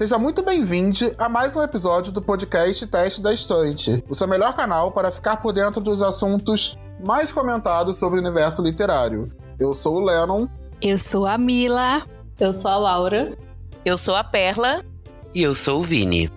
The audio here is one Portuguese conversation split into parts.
Seja muito bem-vindo a mais um episódio do podcast Teste da Estante, o seu melhor canal para ficar por dentro dos assuntos mais comentados sobre o universo literário. Eu sou o Lennon. Eu sou a Mila. Eu sou a Laura. Eu sou a Perla. E eu sou o Vini.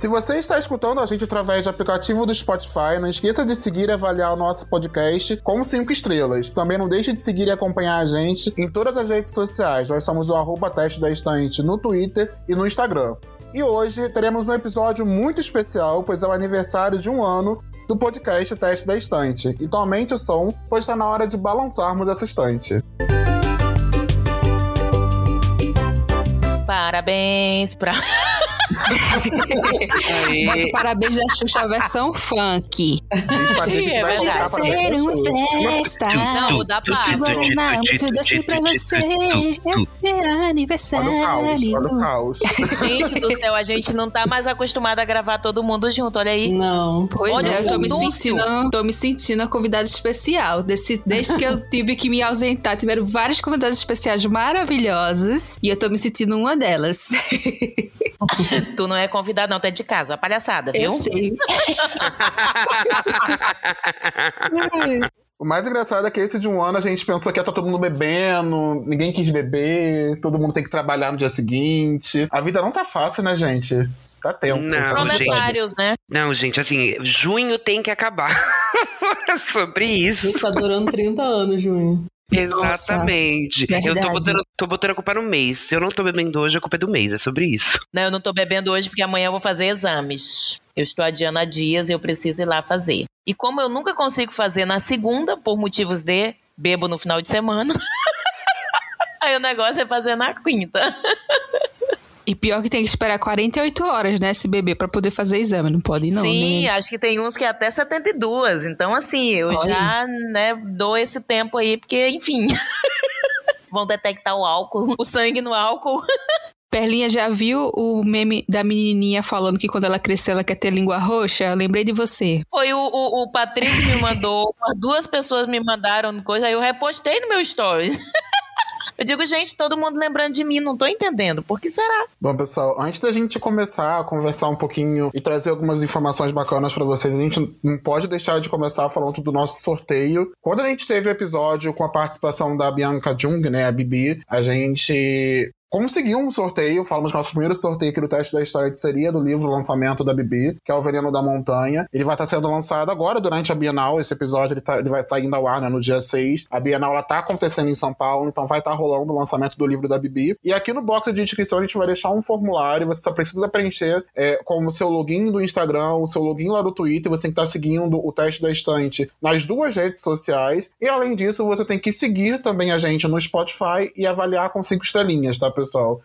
Se você está escutando a gente através do aplicativo do Spotify, não esqueça de seguir e avaliar o nosso podcast com 5 estrelas. Também não deixe de seguir e acompanhar a gente em todas as redes sociais. Nós somos o arroba teste da estante no Twitter e no Instagram. E hoje teremos um episódio muito especial, pois é o aniversário de um ano do podcast Teste da Estante. Então aumente o som, pois está na hora de balançarmos essa estante. Parabéns pra. Bota parabéns da Xuxa versão funk. É pra ser uma festa. Não. Guaraná, muito doce pra você. É aniversário. Olha o caos, olha o caos. Gente do céu, a gente não tá mais acostumado a gravar todo mundo junto, olha aí. Não. Pois Olha é, eu tô me, sentindo, tô me sentindo a convidada especial. Desse, desde que eu tive que me ausentar, tiveram várias convidadas especiais maravilhosas. E eu tô me sentindo uma delas. Tu não é convidado, não, tu é de casa, palhaçada, viu? Eu sei. O mais engraçado é que esse de um ano a gente pensou que ia estar todo mundo bebendo, ninguém quis beber, todo mundo tem que trabalhar no dia seguinte. A vida não tá fácil, né, gente? Tá tenso. Não, tá Proletários, né? Não, gente, assim, junho tem que acabar. Sobre isso. Isso tá durando 30 anos, Junho. Exatamente. eu verdade. tô botando, tô botando a culpa no mês. Se eu não tô bebendo hoje, a culpa é do mês. É sobre isso. Não, eu não tô bebendo hoje porque amanhã eu vou fazer exames. Eu estou adiando há dias e eu preciso ir lá fazer. E como eu nunca consigo fazer na segunda, por motivos de bebo no final de semana, aí o negócio é fazer na quinta. E pior que tem que esperar 48 horas, né, se beber, pra poder fazer exame. Não pode, não. Sim, né? acho que tem uns que é até 72. Então, assim, eu Olha. já né, dou esse tempo aí, porque, enfim. Vão detectar o álcool, o sangue no álcool. Perlinha já viu o meme da menininha falando que quando ela crescer ela quer ter língua roxa? Eu lembrei de você. Foi o, o, o Patrick que me mandou, duas pessoas me mandaram coisa, aí eu repostei no meu story. Eu digo, gente, todo mundo lembrando de mim, não tô entendendo. Por que será? Bom, pessoal, antes da gente começar a conversar um pouquinho e trazer algumas informações bacanas pra vocês, a gente não pode deixar de começar falando do nosso sorteio. Quando a gente teve o episódio com a participação da Bianca Jung, né, a Bibi, a gente conseguiu um sorteio. Falamos que nosso primeiro sorteio aqui do teste da história seria do livro lançamento da Bibi, que é O Veneno da Montanha. Ele vai estar sendo lançado agora durante a Bienal. Esse episódio ele, tá- ele vai estar indo ao ar né, no dia 6. A Bienal ela tá acontecendo em São Paulo, então vai estar rolando o lançamento do livro da Bibi. E aqui no box de inscrição a gente vai deixar um formulário. Você só precisa preencher é, com o seu login do Instagram, o seu login lá do Twitter. Você tem que estar seguindo o teste da estante nas duas redes sociais. E além disso, você tem que seguir também a gente no Spotify e avaliar com cinco estrelinhas, tá?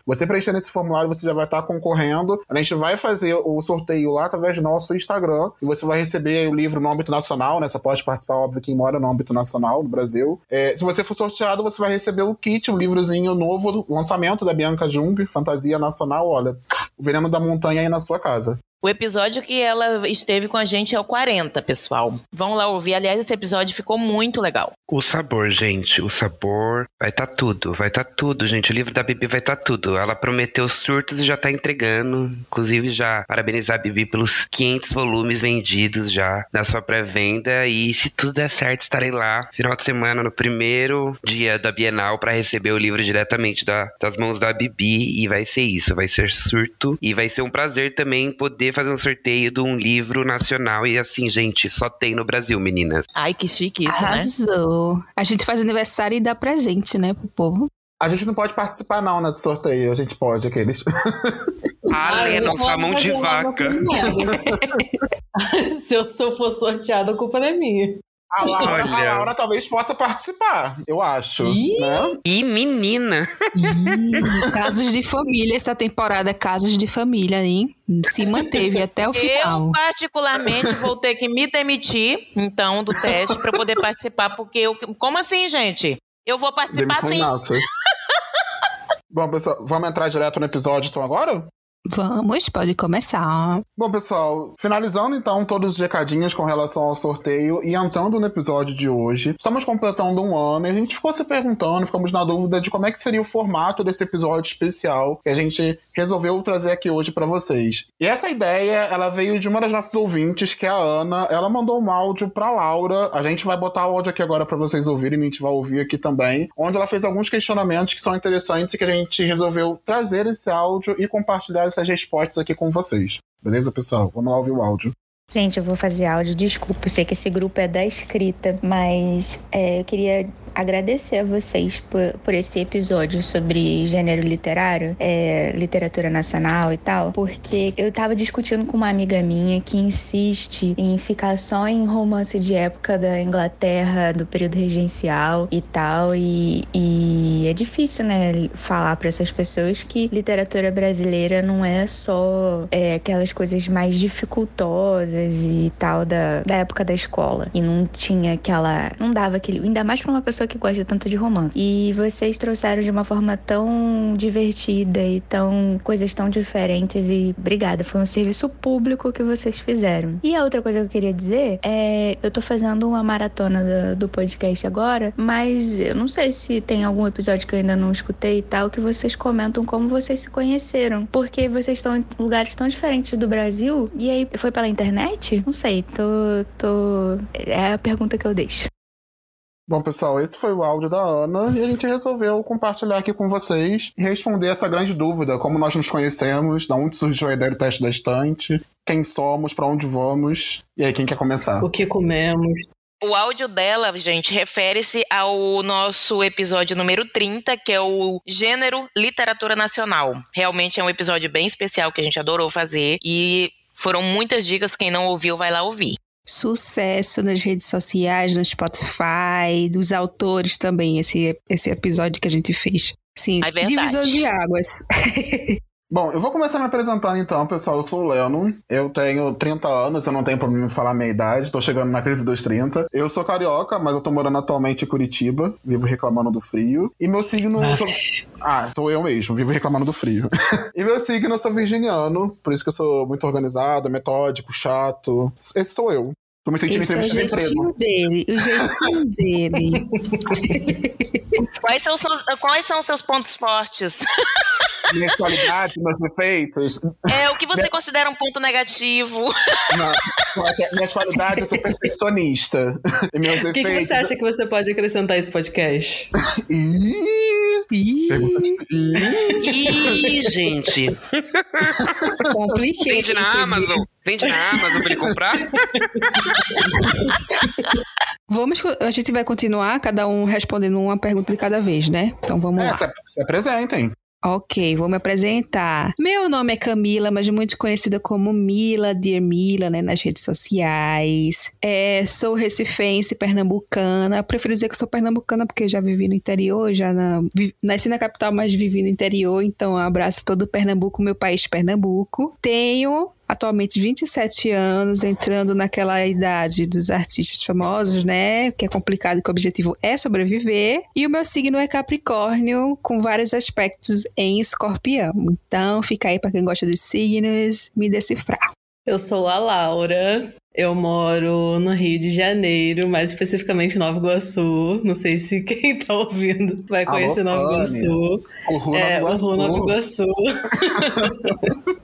Você preenchendo esse formulário, você já vai estar concorrendo. A gente vai fazer o sorteio lá através do nosso Instagram. E você vai receber o livro no âmbito nacional, né? Você pode participar, óbvio, quem mora no âmbito nacional do Brasil. É, se você for sorteado, você vai receber o kit, um livrozinho novo do lançamento da Bianca Jung, Fantasia Nacional. Olha, o Veneno da Montanha aí na sua casa. O episódio que ela esteve com a gente é o 40, pessoal. Vão lá ouvir. Aliás, esse episódio ficou muito legal. O sabor, gente. O sabor. Vai tá tudo. Vai tá tudo, gente. O livro da Bibi vai tá tudo. Ela prometeu surtos e já tá entregando. Inclusive, já parabenizar a Bibi pelos 500 volumes vendidos já na sua pré-venda. E se tudo der certo, estarei lá final de semana, no primeiro dia da Bienal, pra receber o livro diretamente da- das mãos da Bibi. E vai ser isso. Vai ser surto. E vai ser um prazer também poder fazer um sorteio de um livro nacional. E assim, gente, só tem no Brasil, meninas. Ai, que chique isso, né? Arrasou. A gente faz aniversário e dá presente, né, pro povo. A gente não pode participar, não, né, do sorteio. A gente pode, aqueles. Ah, sua vou mão de vaca. se, eu, se eu for sorteado, a culpa não é minha. A Laura, a Olha. Laura talvez possa participar, eu acho. Ih. Né? E menina. Ih, casos de família, essa temporada Casos de Família, hein? Se manteve até o Eu, final. particularmente, vou ter que me demitir, então, do teste para poder participar, porque eu. Como assim, gente? Eu vou participar Demissão em sim. Bom, pessoal, vamos entrar direto no episódio então agora? Vamos, pode começar. Bom, pessoal, finalizando então todos os recadinhos com relação ao sorteio e entrando no episódio de hoje, estamos completando um ano e a gente ficou se perguntando, ficamos na dúvida de como é que seria o formato desse episódio especial que a gente resolveu trazer aqui hoje para vocês. E essa ideia, ela veio de uma das nossas ouvintes, que é a Ana. Ela mandou um áudio pra Laura. A gente vai botar o áudio aqui agora para vocês ouvirem, a gente vai ouvir aqui também, onde ela fez alguns questionamentos que são interessantes e que a gente resolveu trazer esse áudio e compartilhar essas respostas aqui com vocês. Beleza, pessoal? Vamos lá ouvir o áudio. Gente, eu vou fazer áudio, desculpa, eu sei que esse grupo é da escrita, mas é, eu queria agradecer a vocês por, por esse episódio sobre gênero literário, é, literatura nacional e tal, porque eu tava discutindo com uma amiga minha que insiste em ficar só em romance de época da Inglaterra, do período regencial e tal, e, e é difícil, né, falar para essas pessoas que literatura brasileira não é só é, aquelas coisas mais dificultosas e tal da, da época da escola, e não tinha aquela, não dava aquele, ainda mais para uma pessoa pessoa que gosta tanto de romance. E vocês trouxeram de uma forma tão divertida e tão coisas tão diferentes e obrigada, foi um serviço público que vocês fizeram. E a outra coisa que eu queria dizer é, eu tô fazendo uma maratona do, do podcast agora, mas eu não sei se tem algum episódio que eu ainda não escutei e tal que vocês comentam como vocês se conheceram, porque vocês estão em lugares tão diferentes do Brasil e aí foi pela internet? Não sei, tô tô é a pergunta que eu deixo. Bom, pessoal, esse foi o áudio da Ana e a gente resolveu compartilhar aqui com vocês e responder essa grande dúvida: como nós nos conhecemos, da onde surgiu a ideia do teste da estante, quem somos, para onde vamos. E aí, quem quer começar? O que comemos. O áudio dela, gente, refere-se ao nosso episódio número 30, que é o Gênero Literatura Nacional. Realmente é um episódio bem especial que a gente adorou fazer e foram muitas dicas. Quem não ouviu, vai lá ouvir sucesso nas redes sociais, no Spotify, dos autores também, esse, esse episódio que a gente fez. Sim, é divisor de águas. Bom, eu vou começar me apresentando então, pessoal. Eu sou o Leno, eu tenho 30 anos, eu não tenho problema em falar a minha idade, tô chegando na crise dos 30. Eu sou carioca, mas eu tô morando atualmente em Curitiba, vivo reclamando do frio. E meu signo. Sou... Ah, sou eu mesmo, vivo reclamando do frio. e meu signo eu sou virginiano, por isso que eu sou muito organizado, metódico, chato. Esse sou eu. Tô me sentindo Esse é o jeitinho dele, o jeitinho dele. quais, são seus, quais são os seus pontos fortes? minhas qualidades, meus defeitos. É, o que você Minha... considera um ponto negativo? Não, minhas qualidades, eu sou perfeccionista. Meus o que, defeitos... que você acha que você pode acrescentar a esse podcast? Ih, Ih, gente. Compliquei. Vende na Amazon. Vende na Amazon pra ele comprar. Vamos, a gente vai continuar, cada um respondendo uma pergunta de cada vez, né? Então vamos é, lá. Se apresentem. Ok, vou me apresentar. Meu nome é Camila, mas muito conhecida como Mila, Dear Mila, né, nas redes sociais. É, sou recifense, pernambucana. Eu prefiro dizer que sou pernambucana porque já vivi no interior, já na, vi, nasci na capital, mas vivi no interior, então abraço todo o Pernambuco, meu país Pernambuco. Tenho atualmente 27 anos, entrando naquela idade dos artistas famosos, né? Que é complicado, que o objetivo é sobreviver. E o meu signo é Capricórnio, com vários aspectos em escorpião. Então, fica aí para quem gosta dos signos me decifrar. Eu sou a Laura, eu moro no Rio de Janeiro, mais especificamente Nova Iguaçu. Não sei se quem tá ouvindo vai conhecer Alô, Nova Iguaçu. É, Nova Iguaçu. O Ru Nova Iguaçu.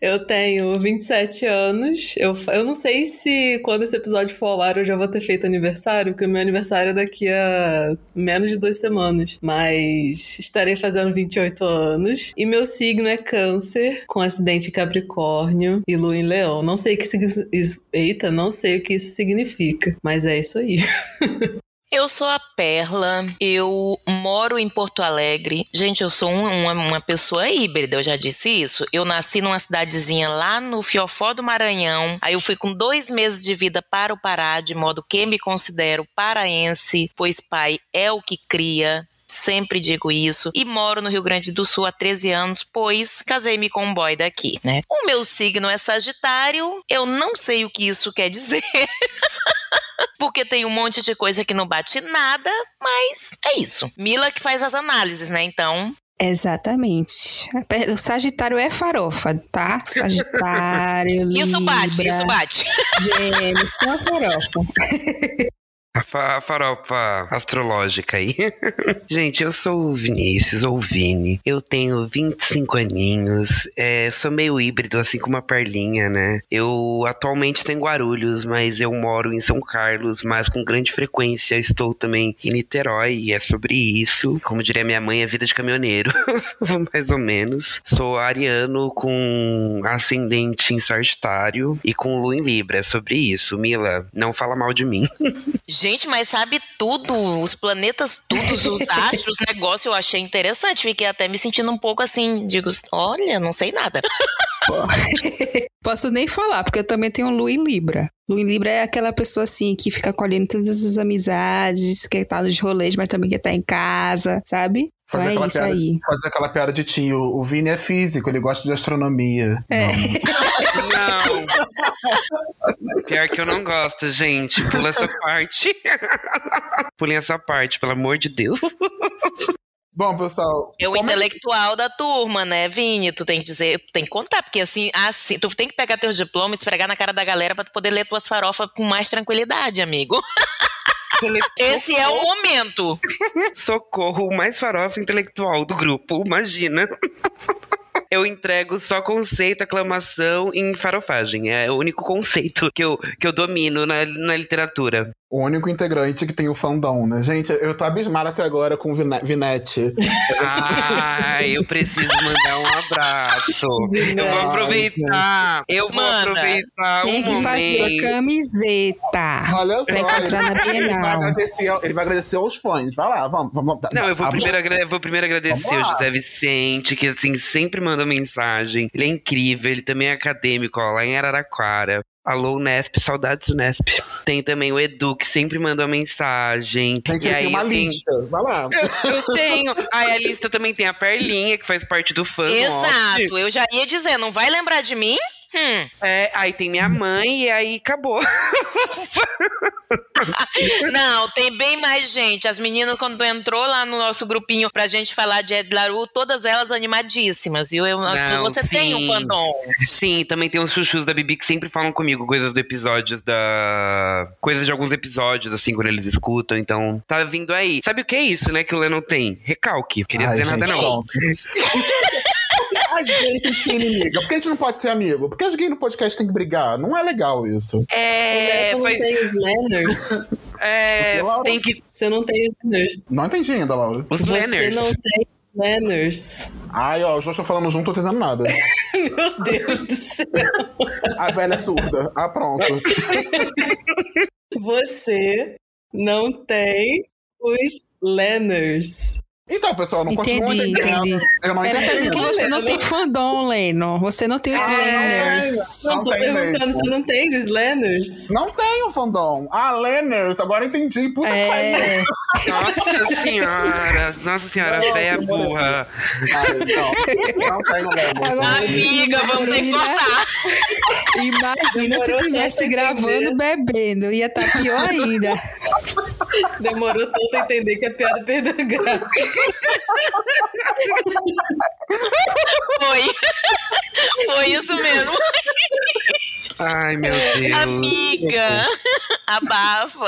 eu tenho 27 anos. Eu, eu não sei se quando esse episódio for ao ar eu já vou ter feito aniversário, porque o meu aniversário é daqui a menos de duas semanas. Mas estarei fazendo 28 anos. E meu signo é Câncer, com acidente em Capricórnio e Lua em Leão. Não sei o que significa. Eita, não sei sei o que isso significa, mas é isso aí. Eu sou a Perla, eu moro em Porto Alegre. Gente, eu sou uma, uma, pessoa híbrida, eu já disse isso. Eu nasci numa cidadezinha lá no Fiofó do Maranhão. Aí eu fui com dois meses de vida para o Pará, de modo que me considero paraense, pois pai é o que cria sempre digo isso. E moro no Rio Grande do Sul há 13 anos, pois casei-me com um boy daqui, né? O meu signo é Sagitário, eu não sei o que isso quer dizer. porque tem um monte de coisa que não bate nada, mas é isso. Mila que faz as análises, né? Então, Exatamente. O Sagitário é farofa, tá? Sagitário, Libra... Isso bate, isso bate. Gêmeos são farofa. A, fa a farofa astrológica aí. Gente, eu sou o Vinícius, ou Vini. Eu tenho 25 aninhos. É, sou meio híbrido, assim como a Perlinha, né? Eu atualmente tenho Guarulhos, mas eu moro em São Carlos, mas com grande frequência estou também em Niterói. E é sobre isso. Como diria minha mãe, é vida de caminhoneiro. Mais ou menos. Sou ariano com ascendente em Sagitário e com lua em Libra. É sobre isso. Mila, não fala mal de mim. Gente, mas sabe tudo, os planetas, todos os astros, negócio eu achei interessante. Fiquei até me sentindo um pouco assim, digo, olha, não sei nada. Posso nem falar, porque eu também tenho Lu em Libra. Lu em Libra é aquela pessoa assim que fica colhendo todas as amizades, que tá nos rolês, mas também quer estar em casa, sabe? Fazer, Então é aquela isso piada, aí. fazer aquela piada de tio. O Vini é físico, ele gosta de astronomia. É. Não. Pior que eu não gosto, gente. Pula essa parte. Pulem essa parte, pelo amor de Deus. Bom, pessoal. É o como intelectual da turma, né, Vini? Tu tem que dizer, tu tem que contar, porque assim, assim, tu tem que pegar teus diplomas, esfregar na cara da galera pra tu poder ler tuas farofas com mais tranquilidade, amigo. Esse é o momento. Socorro, o mais farofa intelectual do grupo, imagina. Eu entrego só conceito, aclamação em farofagem. É o único conceito que eu, que eu domino na, na literatura. O único integrante que tem o fandom, né? Gente, eu tô abismado até agora com o Vine- Vinete. Ah, eu preciso mandar um abraço. Eu vou aproveitar. Eu vou Manda. aproveitar Tem um que momento. camiseta. Olha só, encontrar na ele, vai Bienal. ele vai agradecer aos fãs. Vai lá, vamos. vamos Não, eu vou primeiro, agra- vou primeiro agradecer o. José Vicente, que assim, sempre manda mensagem. Ele é incrível, ele também é acadêmico, ó, lá em Araraquara. Alô, Nesp, saudades do Nesp. Tem também o Edu, que sempre manda uma mensagem. Gente, e ele aí tem uma tenho- lista. Vai lá. Eu, eu tenho. Aí a lista também tem a Perlinha, que faz parte do fã. Exato. Eu já ia dizer, não vai lembrar de mim? Hum. É, aí tem minha mãe e aí acabou. Não, tem bem mais gente. As meninas, quando entrou lá no nosso grupinho pra gente falar de Ed Laru, todas elas animadíssimas, viu? Eu acho que você tem um sim. fandom. Sim, também tem os chuchus da Bibi que sempre falam comigo coisas do episódios da. Coisas de alguns episódios, assim, quando eles escutam. Então, tá vindo aí. Sabe o que é isso, né? Que o Lennon tem? Recalque. Queria Ai, dizer nada, gente, não. As gays têm que ser inimiga. Por que a gente não pode ser amigo? Por que as gays no podcast têm que brigar? Não é legal isso. É. Como Mas, tem os Lenners, é Laura? tem que. você não tem os Lenners. Não entendi ainda, Laura. Os Você Lenners. não tem Lenners. Ai, ó, os dois estão falando junto, não tô entendendo nada. Meu Deus do céu. A velha é surda. Ah, pronto. Você não tem os Lenners. Então, pessoal, não Entendi, entendendo. entendi. Eu não Ela tá dizendo que você não tem fandom, Leno. Você não tem os Ah, Lenners. Não Não, tô tem perguntando, mesmo. você não tem os Lenners? Não tem o fandom. Ah, Lenners, agora entendi. Puta que. É, Nossa senhora. Nossa senhora, Não, véia não, burra. Ai, não, não tenho Lenners. Amiga, vamos ter que cortar. imagina se Demorou estivesse tanto a gravando bebendo. Ia estar pior ainda. Demorou tanto a entender que a piada perdeu a graça. Foi. Foi isso mesmo. Ai, meu Deus. Amiga, abafa.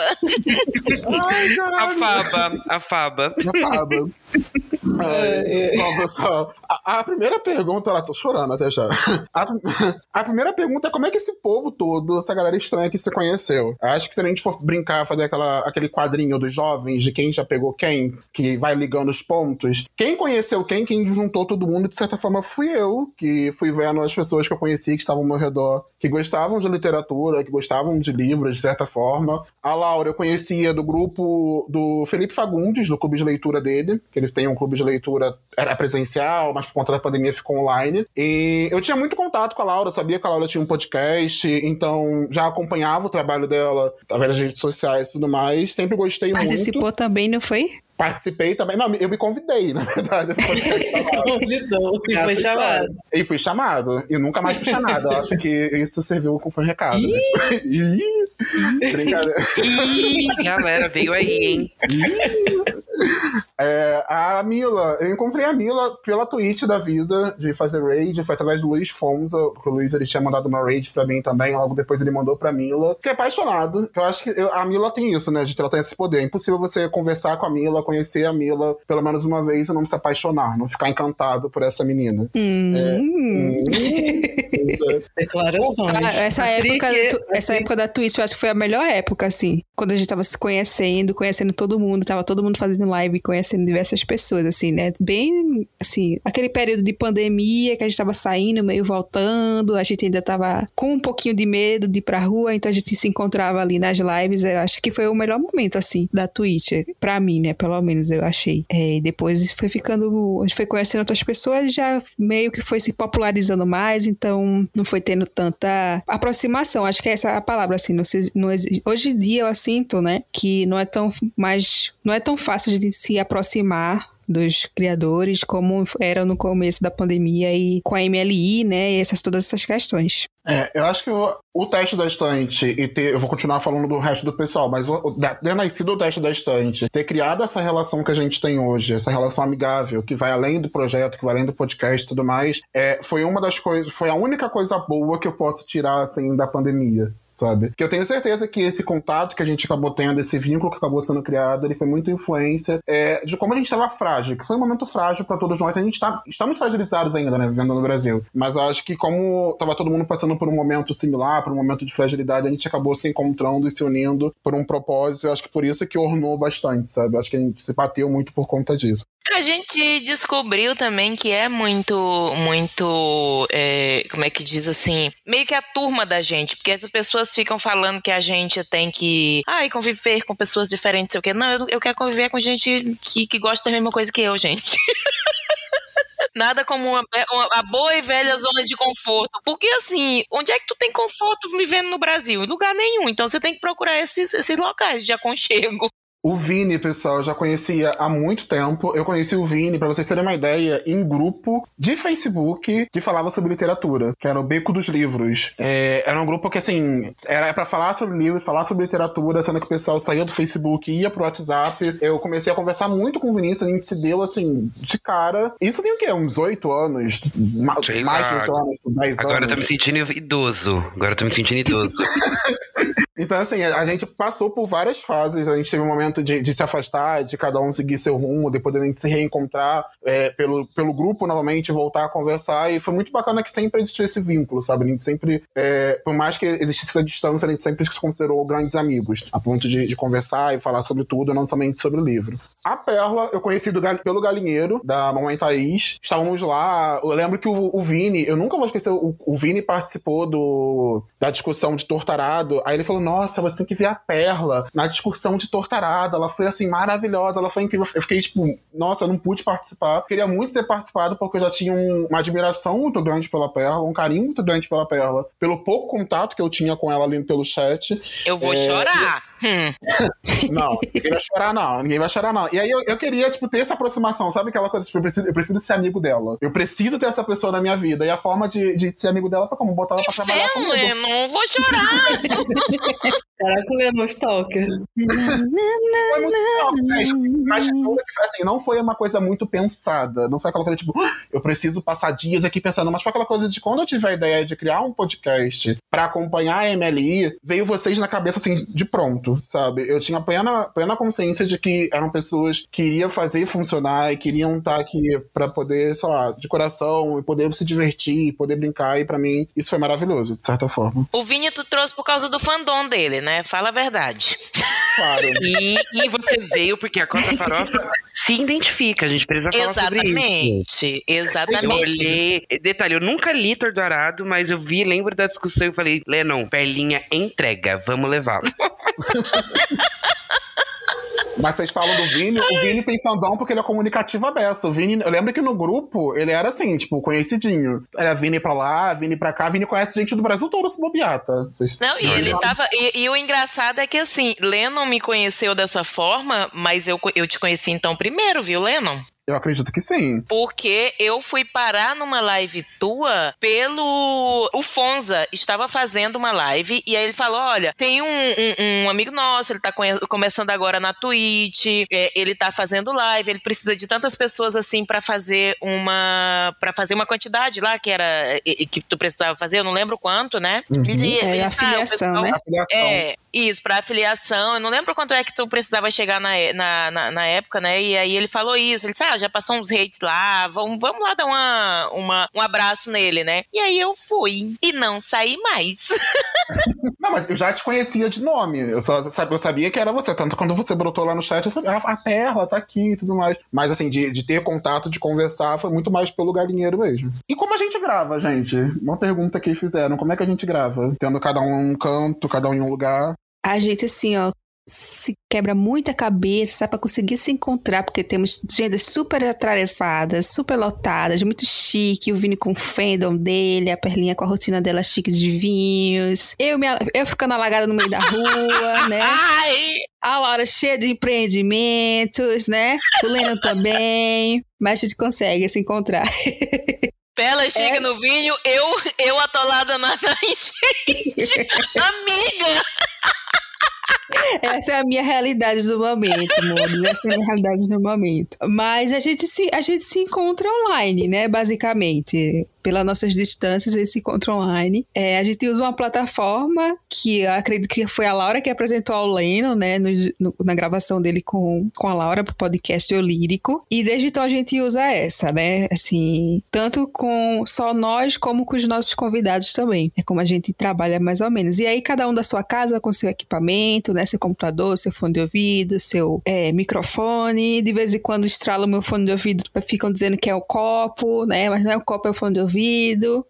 Ai, A. Faba, a Faba. Na Faba. É, bom, pessoal, a, a primeira pergunta, ela tô chorando até já. A, a primeira pergunta é como é que esse povo todo, essa galera estranha que se conheceu? Acho que se a gente for brincar, fazer aquela, aquele quadrinho dos jovens, de quem já pegou quem, que vai ligando os pontos, quem conheceu quem, quem juntou todo mundo, de certa forma fui eu, que fui vendo as pessoas que eu conheci que estavam ao meu redor, que gostavam de literatura, que gostavam de livros, de certa forma. A Laura eu conhecia do grupo do Felipe Fagundes, do clube de leitura dele, que ele tem um clube de leitura, era presencial, mas por conta da pandemia ficou online. E eu tinha muito contato com a Laura, sabia que a Laura tinha um podcast, então já acompanhava o trabalho dela através das redes sociais e tudo mais. Sempre gostei muito. Participou também, não foi? Participei também. Não, eu me convidei, na verdade. Convidou e Essa foi história. chamado. E fui chamado. E nunca mais fui chamado. Eu acho que isso serviu como um recado. né? Ih, Brincadeira. Ih, galera, veio aí, hein? É, a Mila, eu encontrei a Mila pela Twitch da vida, de fazer raid, foi através do Luiz Fonza, que o Luiz ele tinha mandado uma raid pra mim também, logo depois ele mandou pra Mila. Fiquei apaixonado, eu acho que eu, a Mila tem isso, né, de tem esse poder. É impossível você conversar com a Mila, conhecer a Mila pelo menos uma vez e não se apaixonar, não ficar encantado por essa menina. Hum. É, hum. Declarações. Ah, essa, época, essa época da Twitch eu acho que foi a melhor época, assim. Quando a gente tava se conhecendo, conhecendo todo mundo, tava todo mundo fazendo live, conhecendo diversas pessoas, assim, né? Bem, assim, aquele período de pandemia que a gente tava saindo, meio voltando, a gente ainda tava com um pouquinho de medo de ir pra rua, então a gente se encontrava ali nas lives. Eu acho que foi o melhor momento, assim, da Twitch, pra mim, né? Pelo menos eu achei. É, depois foi ficando, a gente foi conhecendo outras pessoas já meio que foi se popularizando mais, então não foi tendo tanta aproximação. Acho que essa é a palavra, assim. Não se- não hoje em dia eu sinto, né, que não é tão mais, não é tão fácil de se aproximar dos criadores como era no começo da pandemia e com a MLI, né, e essas todas essas questões. É, eu acho que o, o teste da estante e ter. Eu vou continuar falando do resto do pessoal, mas o, o, ter nascido o teste da estante, ter criado essa relação que a gente tem hoje, essa relação amigável, que vai além do projeto, que vai além do podcast e tudo mais, é, foi uma das coisas. Foi a única coisa boa que eu posso tirar, assim, da pandemia. Sabe? Que eu tenho certeza que esse contato que a gente acabou tendo, esse vínculo que acabou sendo criado, ele foi muita influência é, de como a gente estava frágil, que foi um momento frágil para todos nós. A gente tá, estamos fragilizados ainda, né, vivendo no Brasil. Mas acho que como tava todo mundo passando por um momento similar, por um momento de fragilidade, a gente acabou se encontrando e se unindo por um propósito. Eu acho que por isso que ornou bastante, sabe? Eu acho que a gente se bateu muito por conta disso. A gente descobriu também que é muito, muito, é, como é que diz assim, meio que a turma da gente, porque as pessoas ficam falando que a gente tem que, ai, conviver com pessoas diferentes, sei o quê. Não, eu, eu quero conviver com gente que, que gosta da mesma coisa que eu, gente. Nada como uma, uma- a boa e velha zona de conforto. Porque assim, onde é que tu tem conforto vivendo no Brasil? Em lugar nenhum. Então você tem que procurar esses, esses locais de aconchego. O Vini, pessoal, eu já conhecia há muito tempo. Eu conheci o Vini, pra vocês terem uma ideia, em grupo de Facebook que falava sobre literatura, que era o Beco dos Livros. É, era um grupo que, assim, era pra falar sobre livros, falar sobre literatura, sendo que o pessoal saía do Facebook e ia pro WhatsApp. Eu comecei a conversar muito com o Vinícius, a gente se deu, assim, de cara. Isso tem o quê? Uns oito anos? Sei mais de oito anos, dez Agora eu anos. tô me sentindo idoso. Agora eu tô me sentindo idoso. Então, assim, a, a gente passou por várias fases. A gente teve um momento de, de se afastar, de cada um seguir seu rumo, depois a gente se reencontrar é, pelo, pelo grupo novamente, voltar a conversar. E foi muito bacana que sempre existiu esse vínculo, sabe? A gente sempre, é, por mais que existisse essa distância, a gente sempre se considerou grandes amigos, a ponto de, de conversar e falar sobre tudo, não somente sobre o livro. A Perla, eu conheci do, pelo galinheiro, da Mamãe Thaís. Estávamos lá. Eu lembro que o, o Vini, eu nunca vou esquecer, o, o Vini participou do, da discussão de Tortarado. Aí ele falou: Nossa, você tem que ver a Perla na discussão de Tortarado. Ela foi assim, maravilhosa, ela foi incrível. Eu fiquei tipo, nossa, eu não pude participar. Queria muito ter participado, porque eu já tinha um- uma admiração muito grande pela Perla, um carinho muito grande pela Perla. Pelo pouco contato que eu tinha com ela ali pelo chat. Eu vou É, chorar. Hum. Não, ninguém vai chorar, não. Ninguém vai chorar, não. E aí eu, eu queria, tipo, ter essa aproximação, sabe aquela coisa, tipo, eu preciso, eu preciso ser amigo dela. Eu preciso ter essa pessoa na minha vida. E a forma de, de ser amigo dela foi como botar ela pra trabalhar comigo. eu não vou chorar. Caraca, o Leon Stalker. Foi muito legal, gente. Mas que, assim, não foi uma coisa muito pensada. Não foi aquela coisa, tipo, "Ah, eu preciso passar dias aqui pensando. Mas foi aquela coisa de quando eu tive a ideia de criar um podcast pra acompanhar a MLI, veio vocês na cabeça, assim, de pronto, sabe? Eu tinha plena, plena consciência de que eram pessoas que iriam fazer funcionar e queriam estar aqui pra poder, sei lá, de coração, e poder se divertir, poder brincar. E pra mim, isso foi maravilhoso, de certa forma. O Vini tu trouxe por causa do fandom dele, né? Fala a verdade. Claro. E, e você veio porque a Costa Farofa se identifica. A gente precisa falar sobre isso. Exatamente. Eu Exatamente. olhei. Detalhe, eu nunca li Torturado, mas eu vi, lembro da discussão e falei, Lennon, perlinha entrega, vamos levar. Mas vocês falam do Vini, o Vini tem fandom porque ele é comunicativo aberto. O Vini, eu lembro que no grupo ele era assim, tipo, conhecidinho. Era Vini pra lá, Vini pra cá. Vini conhece gente do Brasil todo, se bobear, tá? Vocês- Não, e ele tava. E, e o engraçado é que assim, Lennon me conheceu dessa forma, mas eu, eu te conheci então primeiro, viu, Lennon? Eu acredito que sim. Porque eu fui parar numa live tua pelo. O Fonza estava fazendo uma live e aí ele falou: olha, tem um, um, um amigo nosso, ele tá começando agora na Twitch, é, ele tá fazendo live, ele precisa de tantas pessoas assim para fazer uma. para fazer uma quantidade lá que era. que tu precisava fazer, eu não lembro quanto, né? Uhum. E, é, a afiliação, pessoal, né? Afiliação. É, isso, pra afiliação. Eu não lembro quanto é que tu precisava chegar na, na, na, na época, né? E aí ele falou isso. Ele disse, ah, já passou uns hates lá, vamos, vamos lá dar uma, uma, um abraço nele, né? E aí eu fui e não saí mais. não, mas eu já te conhecia de nome. Eu só sabe, eu sabia que era você. Tanto quando você brotou lá no chat, eu falei, ah, a Perla tá aqui e tudo mais. Mas assim, de, de ter contato, de conversar, foi muito mais pelo galinheiro mesmo. E como a gente grava, gente? Uma pergunta que fizeram, como é que a gente grava? Tendo cada um um canto, cada um em um lugar a gente, assim, ó, se quebra muita cabeça para conseguir se encontrar, porque temos agendas super atarefadas, super lotadas, muito chique, o Vini com o fandom dele, a Perlinha com a rotina dela chique de vinhos, eu, me, eu ficando alagada no meio da rua, né? Ai! A Laura cheia de empreendimentos, né? O Leno também, mas a gente consegue se encontrar. Pela chega é... no vinho, eu, eu atolada na, na enchente. Amiga! Essa é a minha realidade do momento, amor. Essa é a minha realidade no momento. Mas a gente se, a gente se encontra online, né? Basicamente pelas nossas distâncias, eles se encontram online. É, a gente usa uma plataforma que eu acredito que foi a Laura que apresentou ao Leno, né, no, no, na gravação dele com, com a Laura pro podcast Olírico. E desde então a gente usa essa, né, assim, tanto com só nós como com os nossos convidados também. É como a gente trabalha mais ou menos. E aí cada um da sua casa com seu equipamento, né, seu computador, seu fone de ouvido, seu é, microfone. De vez em quando estrala o meu fone de ouvido, ficam dizendo que é o copo, né, mas não é o copo, é o fone de ouvido ouvido.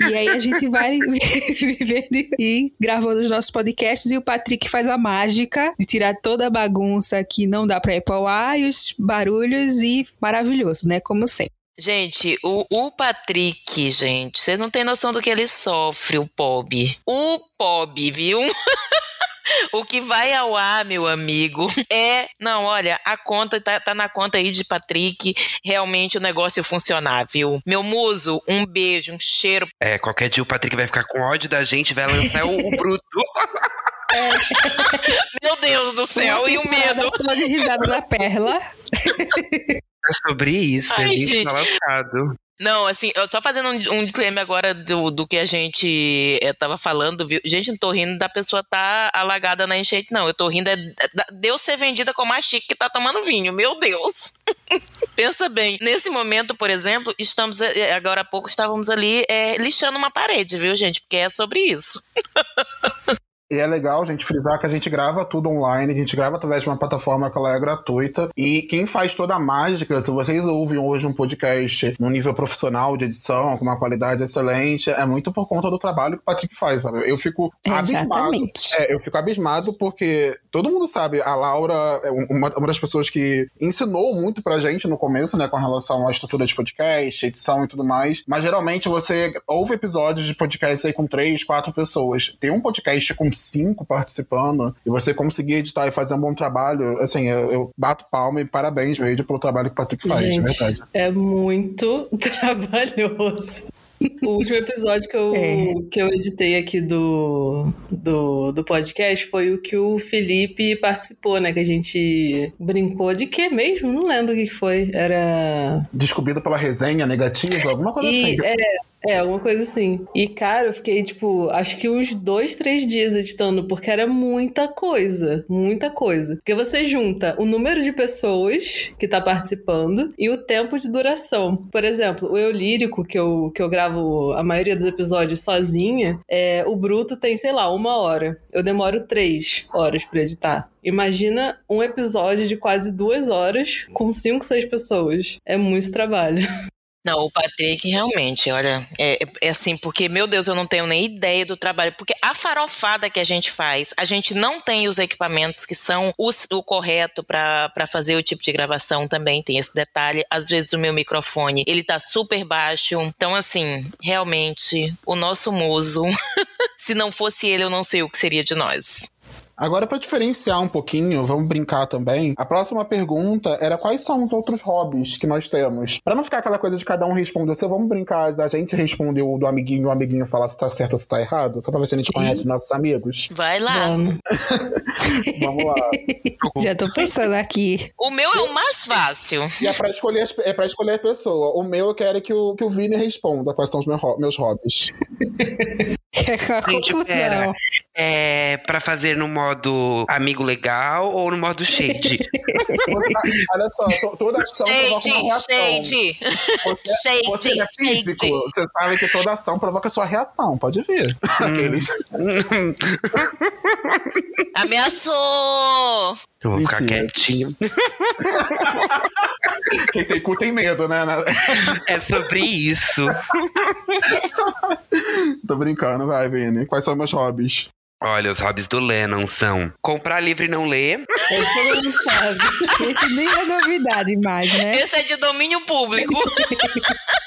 E aí a gente vai vivendo e gravando os nossos podcasts. E o Patrick faz a mágica de tirar toda a bagunça que não dá pra ir pro ar e os barulhos e maravilhoso, né? Como sempre. Gente, o, o Patrick, gente, você não tem noção do que ele sofre, o Pob. O Pob, viu? o que vai ao ar, meu amigo, é. Não, olha, a conta tá, tá na conta aí de Patrick. Realmente o negócio funcionar, viu? Meu muso, um beijo, um cheiro. É, qualquer dia o Patrick vai ficar com ódio da gente, vai lançar o, o bruto. É. Meu Deus do céu, e o medo. Só de risada da perla. É sobre isso, Ai, é gente. lançado. Não, assim, só fazendo um, um disclaimer agora do, do que a gente é, tava falando, viu? Gente, não tô rindo da pessoa tá alagada na enchente, não. Eu tô rindo é Deus ser vendida como a chique que tá tomando vinho. Meu Deus! Pensa bem, nesse momento, por exemplo, estamos, é, agora há pouco estávamos ali é, lixando uma parede, viu, gente? Porque é sobre isso. E é legal a gente frisar que a gente grava tudo online, a gente grava através de uma plataforma que ela é gratuita. E quem faz toda a mágica, se vocês ouvem hoje um podcast num nível profissional de edição, com uma qualidade excelente, é muito por conta do trabalho que o Patrick faz, sabe? Eu fico Exatamente. abismado. É, eu fico abismado porque todo mundo sabe, a Laura é uma, uma das pessoas que ensinou muito pra gente no começo, né, com relação à estrutura de podcast, edição e tudo mais. Mas geralmente você ouve episódios de podcast aí com três, quatro pessoas. Tem um podcast com cinco participando, e você conseguir editar e fazer um bom trabalho, assim, eu, eu bato palma e parabéns mesmo pelo trabalho que o Patrick faz, Gente, verdade. É muito trabalhoso. O último episódio que eu, é. que eu editei aqui do, do, do podcast foi o que o Felipe participou, né? Que a gente brincou de quê mesmo? Não lembro o que foi. Era. Descobrido pela resenha negativa, alguma coisa e, assim. É, é, alguma coisa assim. E, cara, eu fiquei, tipo, acho que uns dois, três dias editando, porque era muita coisa. Muita coisa. Porque você junta o número de pessoas que tá participando e o tempo de duração. Por exemplo, o Eu Lírico, que eu, que eu gravo a maioria dos episódios sozinha, é, o bruto tem, sei lá, uma hora. Eu demoro três horas pra editar. Imagina um episódio de quase duas horas com cinco, seis pessoas. É muito trabalho. Não, o Patrick realmente, olha, é, é, assim, porque, meu Deus, eu não tenho nem ideia do trabalho, porque a farofada que a gente faz, a gente não tem os equipamentos que são os, o correto para fazer o tipo de gravação também, tem esse detalhe. Às vezes o meu microfone, ele tá super baixo, então, assim, realmente, o nosso muso, se não fosse ele, eu não sei o que seria de nós. Agora, pra diferenciar um pouquinho, vamos brincar também. A próxima pergunta era quais são os outros hobbies que nós temos? Pra não ficar aquela coisa de cada um responder, você vamos brincar da gente responder o do amiguinho, o amiguinho falar se tá certo ou se tá errado? Só pra ver se a gente conhece os nossos amigos. Vai lá. Vamos. Vamos lá. Já tô pensando aqui. O meu é o mais fácil. E é pra escolher, as- é pra escolher a pessoa. O meu eu quero que o, que o Vini responda quais são os meus, meus hobbies. É com a Gente, confusão. pera. É pra fazer no modo amigo legal ou no modo shade? Olha só, to- toda ação provoca Shade, uma reação. shade. Você, Shade, você é físico, shade. você sabe que toda ação provoca sua reação, pode ver. Aqueles. Ameaçou! Eu vou ficar Mentira. quietinho. Quem tem cu tem medo, né? É sobre isso. Tô brincando, vai, Vini. Quais são meus hobbies? Olha, os hobbies do Lennon são comprar livro e não ler. Esse todo mundo sabe. Esse nem é novidade mais, né? Esse é de domínio público.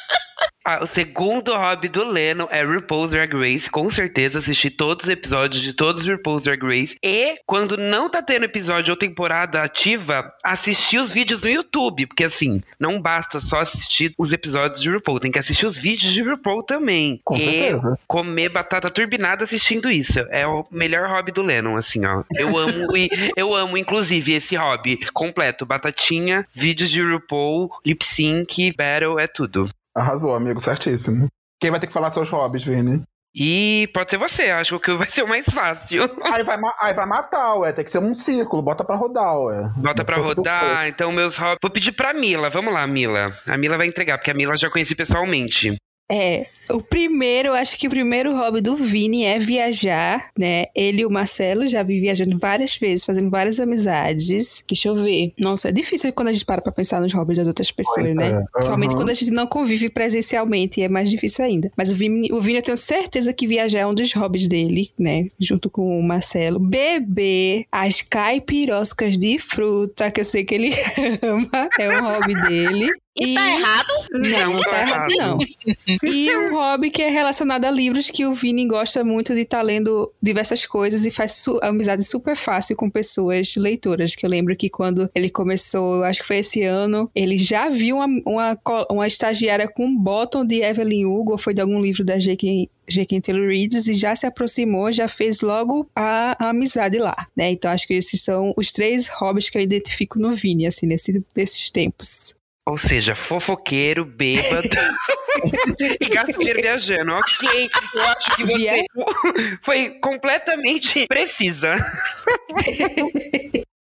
Ah, o segundo hobby do Lennon é RuPaul's Drag Race. Com certeza assistir todos os episódios de todos os RuPaul's Drag Race. E quando não tá tendo episódio ou temporada ativa, assistir os vídeos no YouTube. Porque assim, não basta só assistir os episódios de RuPaul. Tem que assistir os vídeos de RuPaul também. Com e certeza. comer batata turbinada assistindo isso. É o melhor hobby do Lennon, assim, ó. Eu amo, e eu amo, inclusive, esse hobby completo. Batatinha, vídeos de RuPaul, lip sync, battle, é tudo. Arrasou, amigo, certíssimo. Quem vai ter que falar seus hobbies, Vini? E pode ser você, acho que vai ser o mais fácil. Aí vai, aí vai matar, ué. Tem que ser um círculo, bota pra rodar, ué. Bota pra rodar, então meus hobbies. Vou pedir pra Mila, vamos lá, Mila. A Mila vai entregar, porque a Mila eu já conheci pessoalmente. É, o primeiro, acho que o primeiro hobby do Vini é viajar, né? Ele e o Marcelo já vêm viajando várias vezes, fazendo várias amizades. Deixa eu ver. Nossa, é difícil quando a gente para pra pensar nos hobbies das outras pessoas, Pois né? é. Principalmente Aham. quando a gente não convive presencialmente, é mais difícil ainda. Mas o Vini, o Vini eu tenho certeza que viajar é um dos hobbies dele, né? Junto com o Marcelo. Beber as caipiroscas de fruta, que eu sei que ele ama, é um hobby dele. E tá errado? Não, não tá errado, não. E um hobby que é relacionado a livros que o Vini gosta muito de estar lendo diversas coisas e faz su- amizade super fácil com pessoas leitoras. Que eu lembro que quando ele começou, eu acho que foi esse ano, ele já viu uma, uma, uma estagiária com um bottom de Evelyn Hugo, ou foi de algum livro da J.K. J.K. Taylor Reads e já se aproximou, já fez logo a, a amizade lá, né? Então acho que esses são os três hobbies que eu identifico no Vini, assim, nesse, nesses tempos. Ou seja, fofoqueiro, bêbado e gasteiro viajando. Ok, eu acho que você Via- foi completamente precisa.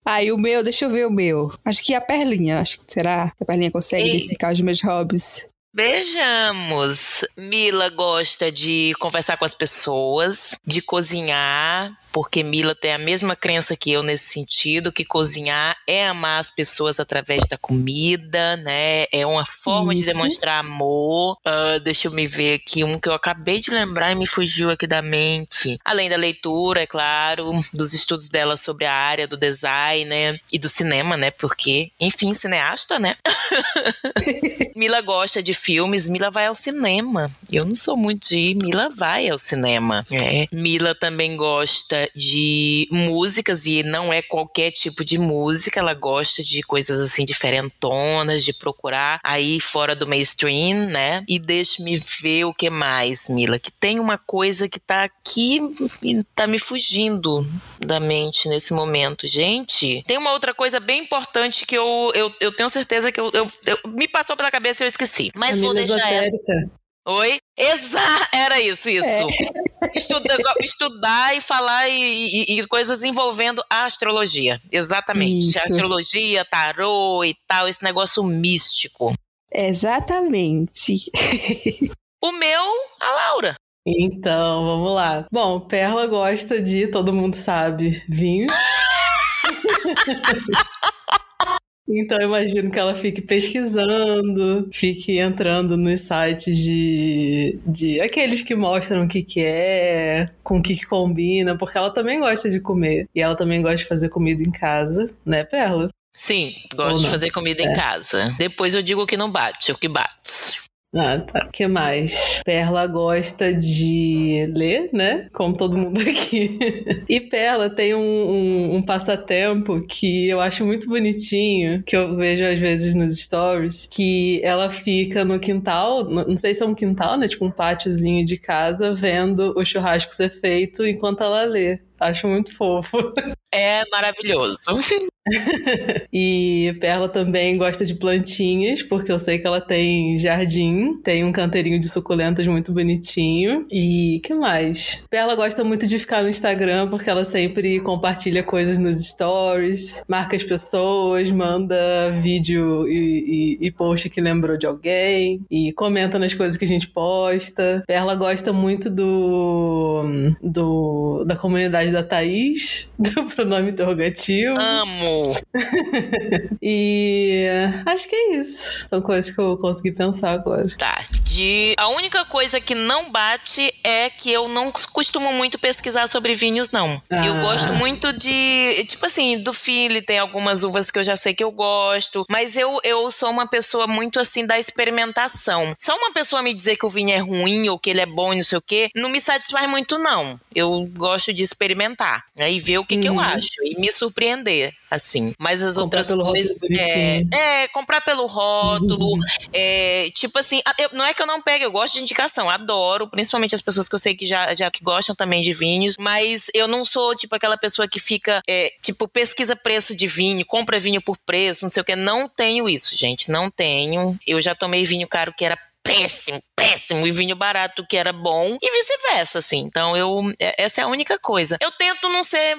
Aí o meu, deixa eu ver o meu. Acho que a Perlinha, acho que será? A Perlinha consegue identificar os meus hobbies. Vejamos. Mila gosta de conversar com as pessoas, de cozinhar, porque Mila tem a mesma crença que eu nesse sentido, que cozinhar é amar as pessoas através da comida, né? É uma forma de Isso. demonstrar amor. Ah, deixa eu me ver aqui um que eu acabei de lembrar e me fugiu aqui da mente. Além da leitura, é claro, dos estudos dela sobre a área do design, né? E do cinema, né? Porque, enfim, cineasta, né? Mila gosta de filmes, Mila vai ao cinema. Eu não sou muito de ir, Mila vai ao cinema. É. Mila também gosta de músicas e não é qualquer tipo de música, ela gosta de coisas assim diferentonas, de procurar aí fora do mainstream, né? E deixe-me ver o que mais, Mila, que tem uma coisa que tá aqui e tá me fugindo da mente nesse momento. Gente, tem uma outra coisa bem importante que eu, eu, eu tenho certeza que eu, eu- eu- me passou pela cabeça e eu esqueci. Mas vou Família deixar essa. Oi? Exato, era isso, isso. Estuda- estudar e falar e, e- e coisas envolvendo a astrologia. Exatamente. Isso. Astrologia, tarô e tal, esse negócio místico. Exatamente. O meu, a Laura. Então, vamos lá. Bom, Perla gosta de, todo mundo sabe, vinho. Então eu imagino que ela fique pesquisando, fique entrando nos sites de, de aqueles que mostram o que, que é, com o que, que combina, porque ela também gosta de comer. E ela também gosta de fazer comida em casa, né, Perla? Sim, gosto de fazer comida em É. casa. Depois eu digo o que não bate, o que bate. Ah, tá. O que mais? Perla gosta de ler, né? Como todo mundo aqui. e Perla tem um, um, um, passatempo que eu acho muito bonitinho, que eu vejo às vezes nos stories, que ela fica no quintal, não sei se é um quintal, né? Tipo um pátiozinho de casa, vendo o churrasco ser feito enquanto ela lê. Acho muito fofo. É maravilhoso. e Perla também gosta de plantinhas, porque eu sei que ela tem jardim, tem um canteirinho de suculentas muito bonitinho. E que mais? Perla gosta muito de ficar no Instagram, porque ela sempre compartilha coisas nos stories, marca as pessoas, manda vídeo e, e, e post que lembrou de alguém, e comenta nas coisas que a gente posta. Perla gosta muito do, do da comunidade da Thaís, do pronome interrogativo. Amo! e acho que é isso. São coisas que eu consegui pensar agora. Tá. De... A única coisa que não bate é que eu não costumo muito pesquisar sobre vinhos, não. Ah. Eu gosto muito de. Tipo assim, do Philly, tem algumas uvas que eu já sei que eu gosto. Mas eu, eu sou uma pessoa muito assim da experimentação. Só uma pessoa me dizer que o vinho é ruim ou que ele é bom e não sei o quê, não me satisfaz muito, não. Eu gosto de experimentar né, e ver o que, uhum. que eu uhum. acho e me surpreender assim. Mas as comprar outras coisas. É, é, comprar pelo rótulo. Uhum. É, tipo assim, eu, não é que eu não pego, eu gosto de indicação, adoro, principalmente as pessoas que eu sei que já, já que gostam também de vinhos, mas eu não sou, tipo, aquela pessoa que fica, é, tipo, pesquisa preço de vinho, compra vinho por preço, não sei o que. Não tenho isso, gente, não tenho. Eu já tomei vinho caro que era péssimo, péssimo, e vinho barato que era bom, e vice-versa, assim. Então, eu, é, essa é a única coisa. Eu tento não ser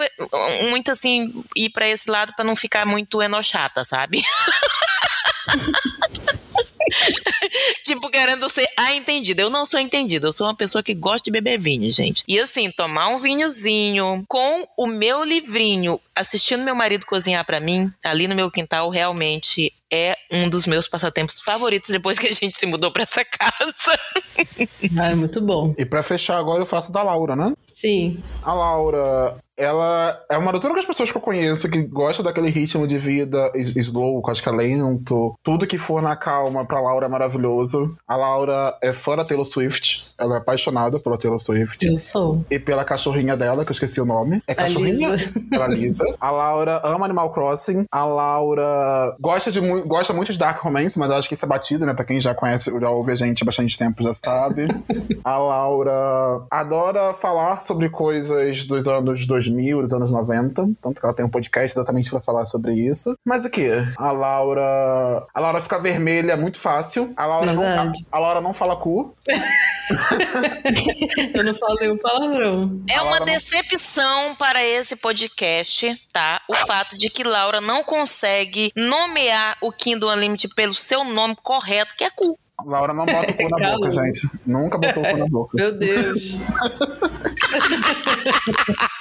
muito assim, ir para esse lado para não ficar muito enochata, sabe? tipo, querendo ser a entendida. Eu não sou entendida, eu sou uma pessoa que gosta de beber vinho, gente. E assim, tomar um vinhozinho com o meu livrinho, assistindo meu marido cozinhar para mim, ali no meu quintal, realmente é um dos meus passatempos favoritos depois que a gente se mudou para essa casa. Ah, é muito bom. E para fechar agora eu faço da Laura, né? Sim. A Laura, ela é uma das únicas pessoas que eu conheço que gosta daquele ritmo de vida slow, acho que é lento. Tudo que for na calma pra Laura é maravilhoso. A Laura é fã da Taylor Swift. Ela é apaixonada pela Taylor Swift. Eu sou. E pela cachorrinha dela, que eu esqueci o nome. É cachorrinha? A Lisa. A Laura ama Animal Crossing. A Laura gosta, de, gosta muito de Dark Romance, mas eu acho que isso é batido, né? Pra quem já conhece, já ouve a gente há bastante tempo, já sabe. a Laura adora falar sobre coisas dos anos 2000 2000, dos anos 90. Tanto que ela tem um podcast exatamente para falar sobre isso. Mas o que? A Laura. A Laura fica vermelha muito fácil. A Laura, não, a, a Laura não fala cu. Eu não falei um palavrão. É uma decepção não... para esse podcast, tá? O fato de que Laura não consegue nomear o Kindle Unlimited pelo seu nome correto, que é cu. Laura não bota o cu na boca, gente. Nunca botou o cu na boca. Meu Deus.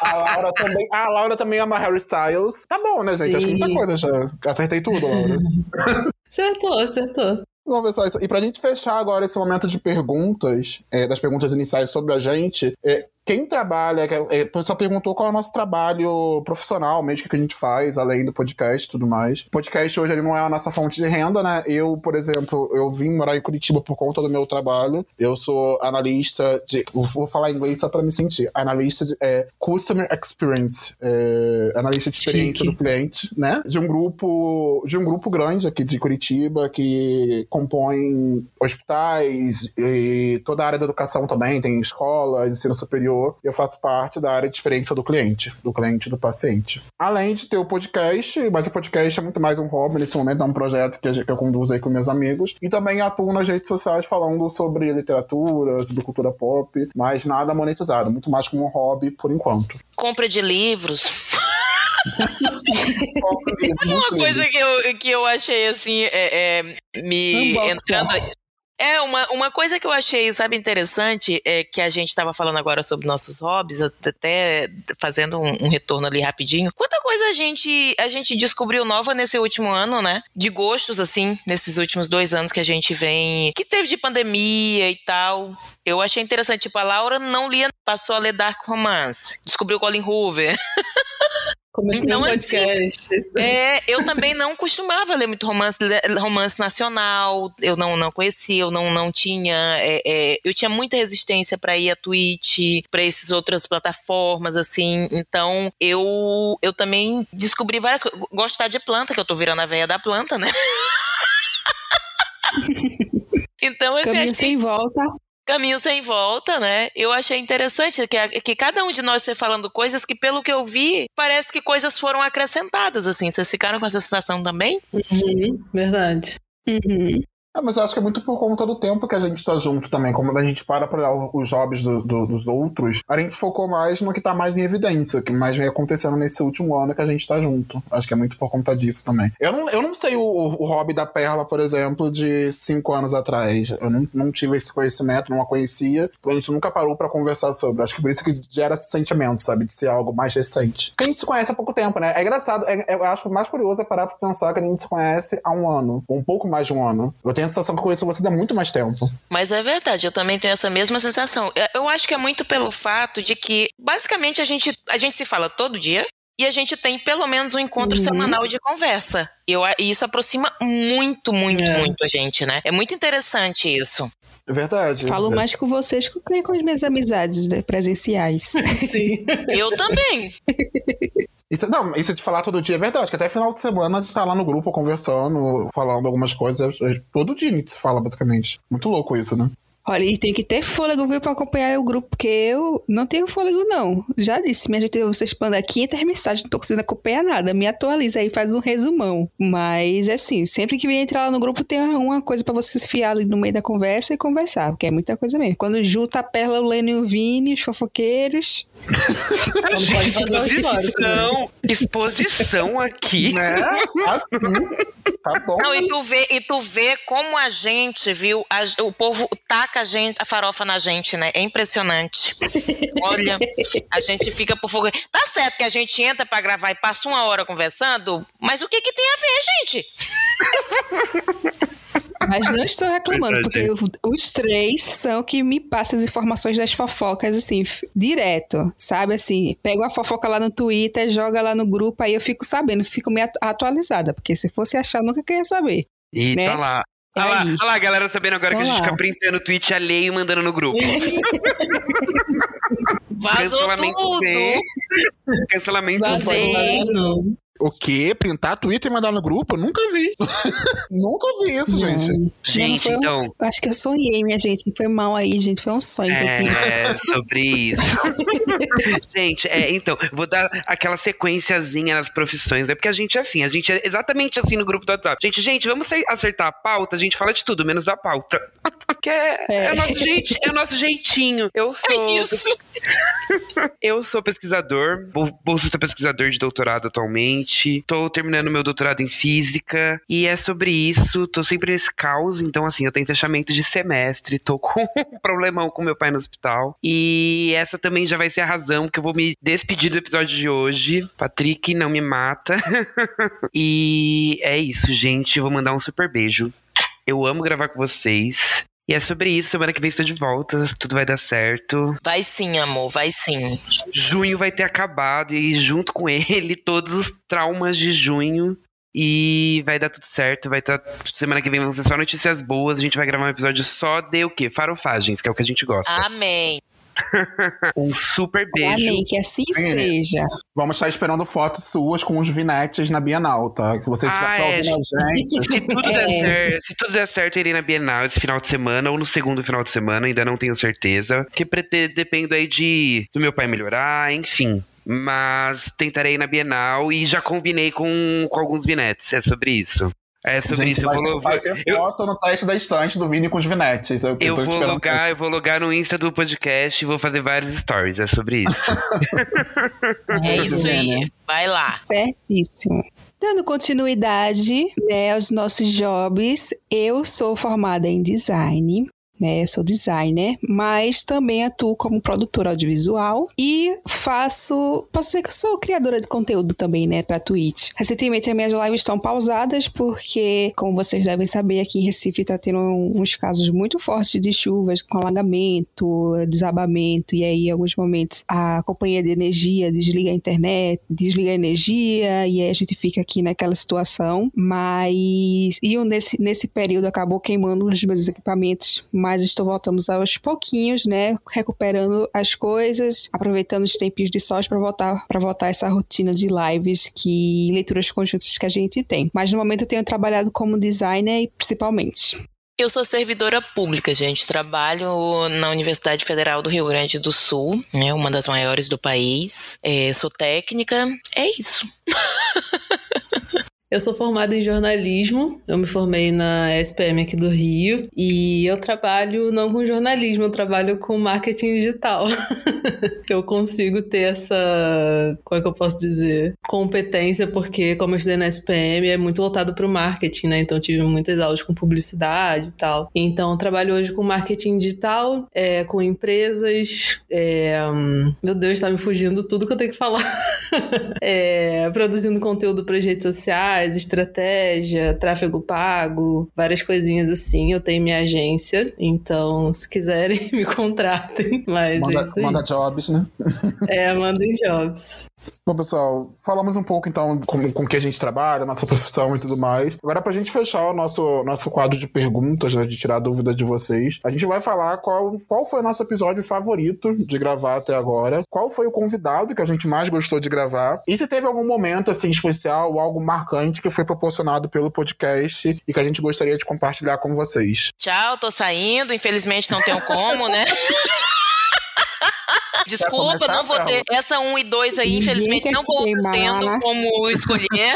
a, Laura também, a Laura também ama Harry Styles. Tá bom, né, gente? Sim. Acho que muita coisa já. Acertei tudo, Laura. acertou, acertou. Vamos ver só isso. E pra gente fechar agora esse momento de perguntas, é, das perguntas iniciais sobre a gente, é, quem trabalha, é, a pessoa perguntou qual é o nosso trabalho profissional, mesmo que a gente faz, além do podcast e tudo mais. O podcast hoje ele não é a nossa fonte de renda, né? Eu, por exemplo, eu vim morar em Curitiba por conta do meu trabalho. Eu sou analista de. Vou falar inglês só pra me sentir. Analista de é, Customer Experience. É, analista de experiência Chique. do cliente, né? De um grupo. De um grupo grande aqui de Curitiba que compõe hospitais e toda a área da educação também, tem escola, ensino superior eu faço parte da área de experiência do cliente, do cliente do paciente. Além de ter o podcast, mas o podcast é muito mais um hobby, nesse momento é um projeto que eu conduzo aí com meus amigos, e também atuo nas redes sociais falando sobre literatura, sobre cultura pop, mas nada monetizado, muito mais como um hobby por enquanto. Compra de livros. Uma coisa que eu, que eu achei assim, é, é me entrando, é, uma, uma coisa que eu achei, sabe, interessante, é que a gente estava falando agora sobre nossos hobbies, até fazendo um, um, retorno ali rapidinho. Quanta coisa a gente, a gente descobriu nova nesse último ano, né? De gostos, assim, nesses últimos dois anos que a gente vem. que teve de pandemia e tal. Eu achei interessante, tipo, a Laura não lia, passou a ler Dark Romance. Descobriu Colin Hoover. Começou Então, um assim, podcast. É, eu também não costumava ler muito romance, romance nacional. Eu não, não conhecia, eu não, não tinha. é, é, eu tinha muita resistência para ir a Twitch, para essas outras plataformas, assim. Então, eu, eu também descobri várias coisas. Gostar de planta, que eu tô virando a veia da planta, né? então, assim, Caminho acho que sem volta. Caminho sem volta, né? Eu achei interessante que, que cada um de nós foi falando coisas que, pelo que eu vi, parece que coisas foram acrescentadas, assim. Vocês ficaram com essa sensação também? Uhum, verdade. Uhum. É, mas eu acho que é muito por conta do tempo que a gente tá junto também. Como a gente para pra olhar os hobbies do- do- dos outros, a gente focou mais no que tá mais em evidência, que mais vem acontecendo nesse último ano que a gente tá junto. Acho que é muito por conta disso também. Eu não, eu não sei o, o hobby da Perla, por exemplo, de cinco anos atrás. Eu não, não tive esse conhecimento, não a conhecia. A gente nunca parou pra conversar sobre. Acho que por isso que gera esse sentimento, sabe? De ser algo mais recente. Porque a gente se conhece há pouco tempo, né? É engraçado. é- eu acho mais curioso é parar pra pensar que a gente se conhece há um ano. Um pouco mais de um ano. Eu tenho a sensação que eu conheço vocês há muito mais tempo. Mas é verdade, eu também tenho essa mesma sensação. Eu- acho que é muito pelo fato de que, basicamente, a gente, a gente se fala todo dia. E a gente tem pelo menos um encontro Uhum. semanal de conversa. E, eu, e isso aproxima muito, muito, É. muito a gente, né? É muito interessante isso. É verdade. Falo mais com vocês que com as minhas amizades né, presenciais. Sim. Eu também. Isso, não, isso de falar todo dia é verdade, que até final de semana a gente tá lá no grupo conversando, falando algumas coisas. é, Todo dia a gente se fala, basicamente. Muito louco isso, né? Olha, e tem que ter fôlego, viu, pra acompanhar o grupo, porque eu não tenho fôlego, não. Já disse, minha gente, vocês mandam 500 mensagens, não tô conseguindo acompanhar nada. Me atualiza aí, faz um resumão. Mas, assim, sempre que vem entrar lá no grupo, tem uma coisa pra você se fiar ali no meio da conversa e conversar, porque é muita coisa mesmo. Quando junta a Perla, o Lênin e o Vini, os fofoqueiros, Não pode fazer um histórico. né? Exposição, exposição aqui. Né? Assim. Tá bom. Não, e tu vê, e tu vê como a gente, viu? a- o povo taca a, gente, a farofa na gente, né? É impressionante. Olha, a gente fica por fogo. Tá certo que a gente entra pra gravar e passa uma hora conversando, mas o que que tem a ver, gente? Mas não estou reclamando, porque eu- os três são que me passam as informações das fofocas, assim, direto, sabe? Assim, pego a fofoca lá no Twitter, joga lá no grupo, aí eu fico sabendo, fico meio atu- atualizada, porque se fosse achar, eu nunca queria saber. E Né? tá lá. Olha lá, olha lá, galera sabendo agora que a gente fica printando o tweet alheio e mandando no grupo. Vazou Cancelamento tudo! Cancelamento Vazou, Z. O quê? Printar Twitter e mandar no grupo? Eu nunca vi. nunca vi isso, Não. gente. Gente, então, Eu acho que eu sonhei, minha gente, foi mal aí, gente, foi um sonho que eu tive. É, sobre isso. gente, é, então, vou dar aquela sequenciazinha nas profissões. É porque a gente é assim, a gente é exatamente assim no grupo do WhatsApp. Gente, gente, vamos acer- acertar a pauta, a gente fala de tudo, menos da pauta. que é, é. o nosso jeit- é o nosso jeitinho. Eu sou. Isso! Eu sou pesquisador, bol- bolsista pesquisador de doutorado atualmente. Tô terminando meu doutorado em física. E é sobre isso. Tô sempre nesse caos. Então, assim, eu tenho fechamento de semestre. Tô com um problemão com meu pai no hospital. E essa também já vai ser a razão que eu vou me despedir do episódio de hoje. Patrick, não me mata. e é isso, gente. Vou mandar um super beijo. Eu amo gravar com vocês. E é sobre isso, semana que vem estou de volta, tudo vai dar certo. Vai sim, amor, vai sim. Junho vai ter acabado e junto com ele todos os traumas de junho. E vai dar tudo certo, vai estar. semana que vem vão ser só notícias boas. A gente vai gravar um episódio só de o quê? Farofagens, que é o que a gente gosta. Amém. Um super beijo. Amém, que assim seja. Vamos estar esperando fotos suas com os vinetes na Bienal, tá? Se você estiver Ah, é, ouvindo a gente. Se tudo, É. der certo, se tudo der certo, eu irei na Bienal esse final de semana ou no segundo final de semana, ainda não tenho certeza. Porque depende aí de do meu pai melhorar, enfim. Mas tentarei ir na Bienal e já combinei com, com alguns vinetes. É sobre isso. É sobre Gente, isso. Eu vai, vou, vai ter eu- foto no teste da estante do Vini com os vinetes. Eu, eu tô vou logar, eu vou logar no Insta do podcast e vou fazer vários stories. É sobre isso. É isso aí. Vai lá. Certíssimo. Dando continuidade né, aos nossos jobs, eu sou formada em design. Né? Sou designer, mas também atuo como produtora audiovisual e faço. Posso dizer que sou criadora de conteúdo também, né? Pra Twitch. Recentemente as minhas lives estão pausadas porque, como vocês devem saber, aqui em Recife tá tendo uns casos muito fortes de chuvas com alagamento, desabamento, e aí, em alguns momentos, a companhia de energia desliga a internet, desliga a energia, e aí a gente fica aqui naquela situação. Mas. E nesse, nesse período acabou queimando os meus equipamentos mas estou voltando aos pouquinhos, né? Recuperando as coisas, aproveitando os tempos de sós para voltar para voltar essa rotina de lives que leituras conjuntas que a gente tem. Mas no momento eu tenho trabalhado como designer principalmente. Eu sou servidora pública, gente. Trabalho na Universidade Federal do Rio Grande do Sul, né, uma das maiores do país. É, sou técnica. É isso. Eu sou formada em jornalismo, eu me formei na SPM aqui do Rio e eu trabalho não com jornalismo, eu trabalho com marketing digital. eu consigo ter essa, como é que eu posso dizer, competência porque como eu estudei na SPM é muito voltado para o marketing, né? Então tive muitas aulas com publicidade e tal. Então eu trabalho hoje com marketing digital, é, com empresas, é, meu Deus, tá me fugindo tudo que eu tenho que falar. é, produzindo conteúdo para redes sociais estratégia, tráfego pago, várias coisinhas assim. Eu tenho minha agência, então se quiserem me contratem. Mas manda, é manda jobs, né? é, mandem jobs. Bom, pessoal, falamos um pouco então com, com que a gente trabalha, nossa profissão e tudo mais. Agora, pra gente fechar o nosso, nosso quadro de perguntas, né, de tirar dúvida de vocês, a gente vai falar qual, qual foi o nosso episódio favorito de gravar até agora, qual foi o convidado que a gente mais gostou de gravar, e se teve algum momento assim especial ou algo marcante que foi proporcionado pelo podcast e que a gente gostaria de compartilhar com vocês. Tchau, tô saindo, infelizmente não tenho como, né? Desculpa, não vou ter. Essa 1 e 2 aí, infelizmente, não vou tendo como escolher.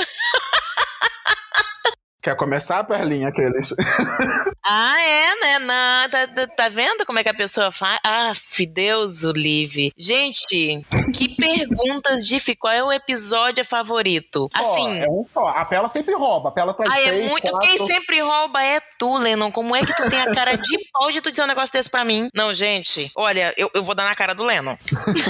Quer começar, Perlinha, aqueles? ah, é, né? Não, tá, tá, tá, vendo como é que a pessoa faz? Ah, Deus, Olive. Gente, que perguntas difíceis. Qual é o episódio favorito? Assim. é um só. A Pela sempre rouba. A Pela traz ah, é três, muito. Quatro... Quem sempre rouba é tu, Lennon. Como é que tu tem a cara de pau de tu dizer um negócio desse pra mim? Não, gente. Olha, eu, eu vou dar na cara do Lennon.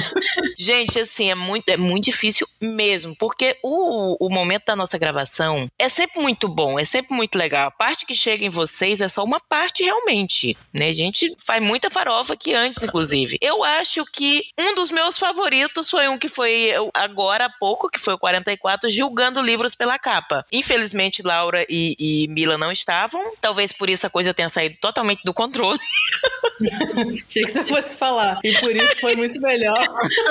gente, assim, é muito, é muito difícil mesmo. Porque o, o momento da nossa gravação é sempre muito bom é sempre muito legal. A parte que chega em vocês é só uma parte realmente, né? A gente faz muita farofa aqui antes, inclusive. Eu acho que um dos meus favoritos foi um que foi agora há pouco, que foi o 44, julgando livros pela capa. Infelizmente, Laura e, e Mila não estavam. Talvez por isso a coisa tenha saído totalmente do controle. Achei que você fosse falar. E por isso foi muito melhor.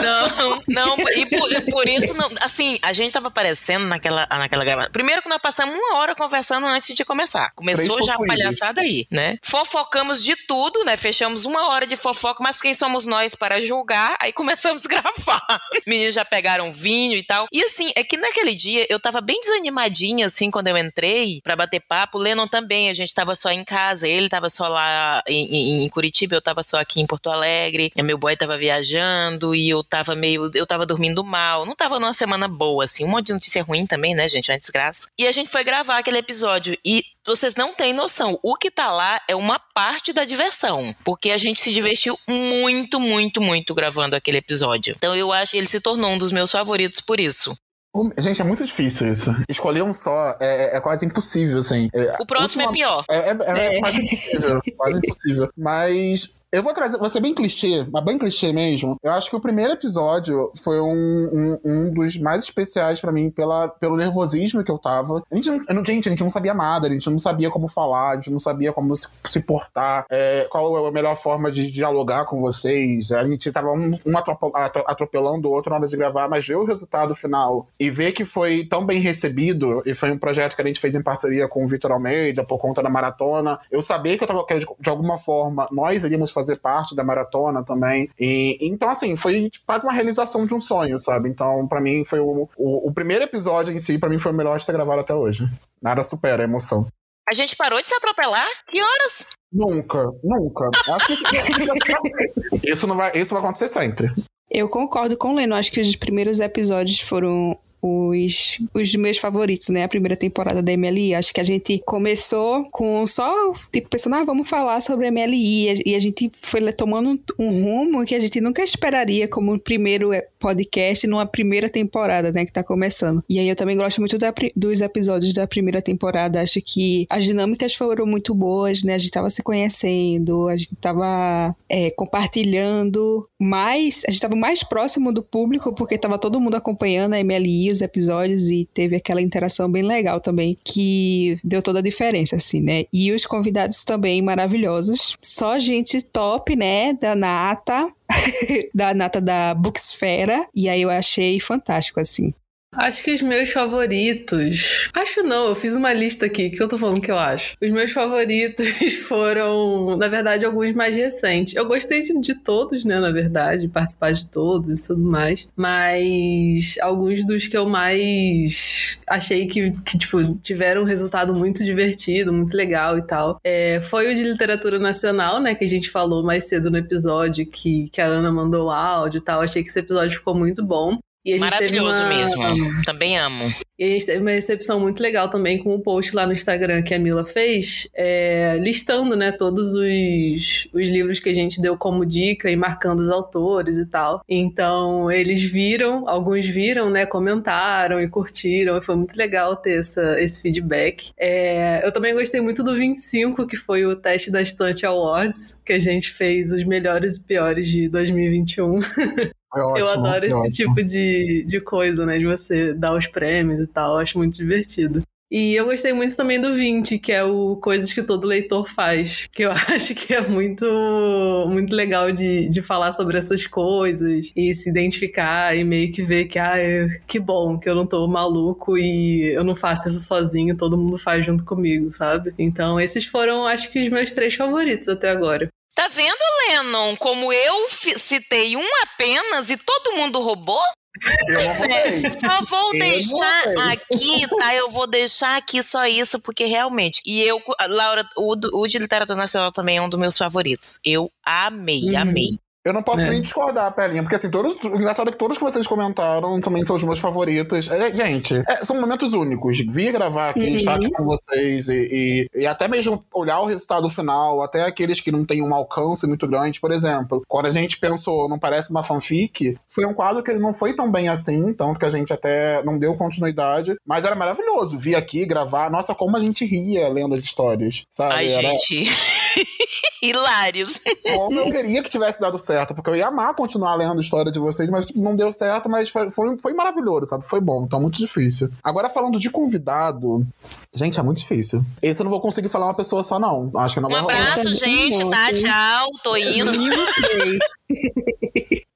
Não, não. E por, por isso, não, assim, a gente tava aparecendo naquela, naquela gravação. Primeiro que nós passamos uma hora conversando conversando antes de começar. Começou já a palhaçada aí, né? Fofocamos de tudo, né? Fechamos uma hora de fofoca, mas quem somos nós para julgar? Aí começamos a gravar. Meninos já pegaram vinho e tal. E assim, é que naquele dia eu tava bem desanimadinha, assim, quando eu entrei para bater papo. Lennon também, a gente tava só em casa, ele tava só lá em, em, Curitiba, eu tava só aqui em Porto Alegre. Meu boy tava viajando e eu tava meio. Eu tava dormindo mal. Não tava numa semana boa, assim. Um monte de notícia ruim também, né, gente? Uma desgraça. E a gente foi gravar aquele episódio. E vocês não têm noção. O que tá lá é uma parte da diversão. Porque a gente se divertiu muito, muito, muito gravando aquele episódio. Então eu acho que ele se tornou um dos meus favoritos por isso. Gente, é muito difícil isso. Escolher um só é, é quase impossível, assim. O próximo última... é pior. É, é, é, é quase impossível. quase impossível. Mas eu vou trazer, vou ser bem clichê, mas bem clichê mesmo. Eu acho que o primeiro episódio foi um, um, um dos mais especiais para mim pela, pelo nervosismo que eu tava. A gente, não, gente, a gente não sabia nada, a gente não sabia como falar, a gente não sabia como se, se portar, é, qual a melhor forma de dialogar com vocês. A gente tava um, um atropelando o outro na hora de gravar, mas ver o resultado final e ver que foi tão bem recebido, e foi um projeto que a gente fez em parceria com o Vitor Almeida por conta da maratona. Eu sabia que eu tava, que de alguma forma, nós iríamos fazer parte da maratona também. E, então, assim, foi quase uma realização de um sonho, sabe? Então, para mim, foi o, o, o, primeiro episódio em si, para mim, foi o melhor de ter gravado até hoje. Nada supera a emoção. A gente parou de se atropelar? Que horas? Nunca, nunca. Acho que isso, não vai, isso vai acontecer sempre. Eu concordo com o Leno. Acho que os primeiros episódios foram os, os meus favoritos, né? A primeira temporada da MLI. Acho que a gente começou com só, tipo, pensando, ah, vamos falar sobre MLI. E a gente foi tomando um rumo que a gente nunca esperaria como primeiro podcast numa primeira temporada, né? Que tá começando. E aí eu também gosto muito da, dos episódios da primeira temporada. Acho que as dinâmicas foram muito boas, né? A gente tava se conhecendo, a gente tava é, compartilhando mais, a gente tava mais próximo do público porque tava todo mundo acompanhando a MLI, os episódios e teve aquela interação bem legal também que deu toda a diferença, assim, né? E os convidados também maravilhosos. Só gente top, né? Da Nata, da Nata da Booksfera. E aí eu achei fantástico, assim. Acho que os meus favoritos. Acho não, eu fiz uma lista aqui, que eu tô falando que eu acho. Os meus favoritos foram, na verdade, alguns mais recentes. Eu gostei de, de todos, né, na verdade, participar de todos e tudo mais. Mas alguns dos que eu mais achei que, que tipo, tiveram um resultado muito divertido, muito legal e tal. É, foi o de literatura nacional, né, que a gente falou mais cedo no episódio, que, que a Ana mandou áudio e tal. Achei que esse episódio ficou muito bom. Maravilhoso uma... mesmo. Também amo. E a gente teve uma recepção muito legal também com o post lá no Instagram que a Mila fez, é, listando, né, todos os, os livros que a gente deu como dica e marcando os autores e tal. Então, eles viram, alguns viram, né, comentaram e curtiram, e foi muito legal ter essa, esse feedback. É, eu também gostei muito do 25, que foi o teste da Estante Awards, que a gente fez os melhores e piores de 2021. Ótimo, eu adoro esse ótimo. tipo de, de coisa, né? De você dar os prêmios e tal. Eu acho muito divertido. E eu gostei muito também do 20, que é o Coisas que Todo Leitor Faz, que eu acho que é muito, muito legal de, de falar sobre essas coisas e se identificar e meio que ver que, ah, que bom que eu não tô maluco e eu não faço isso sozinho, todo mundo faz junto comigo, sabe? Então, esses foram, acho que, os meus três favoritos até agora. Tá vendo, Lennon? Como eu citei um apenas e todo mundo roubou? Pois é, só vou eu deixar aqui, tá? Eu vou deixar aqui só isso, porque realmente. E eu, Laura, o, o de literatura nacional também é um dos meus favoritos. Eu amei, uhum. amei. Eu não posso é. nem discordar, Pelinha, porque assim, todos, o engraçado é que todos que vocês comentaram também são os meus favoritos. É, gente, é, são momentos únicos. Vir gravar aqui, uhum. estar aqui com vocês e, e, e, até mesmo olhar o resultado final, até aqueles que não têm um alcance muito grande. Por exemplo, quando a gente pensou, não parece uma fanfic, foi um quadro que ele não foi tão bem assim, tanto que a gente até não deu continuidade, mas era maravilhoso vir aqui gravar. Nossa, como a gente ria lendo as histórias, sabe? Ai, era... gente. Hilários. Como eu queria que tivesse dado certo, porque eu ia amar continuar lendo a história de vocês, mas não deu certo, mas foi, foi, foi maravilhoso, sabe? Foi bom, então muito difícil. Agora, falando de convidado, gente, é muito difícil. Esse eu não vou conseguir falar uma pessoa só, não. Acho que não um vai rolar. Um abraço, gente, tá? Tchau, tô indo.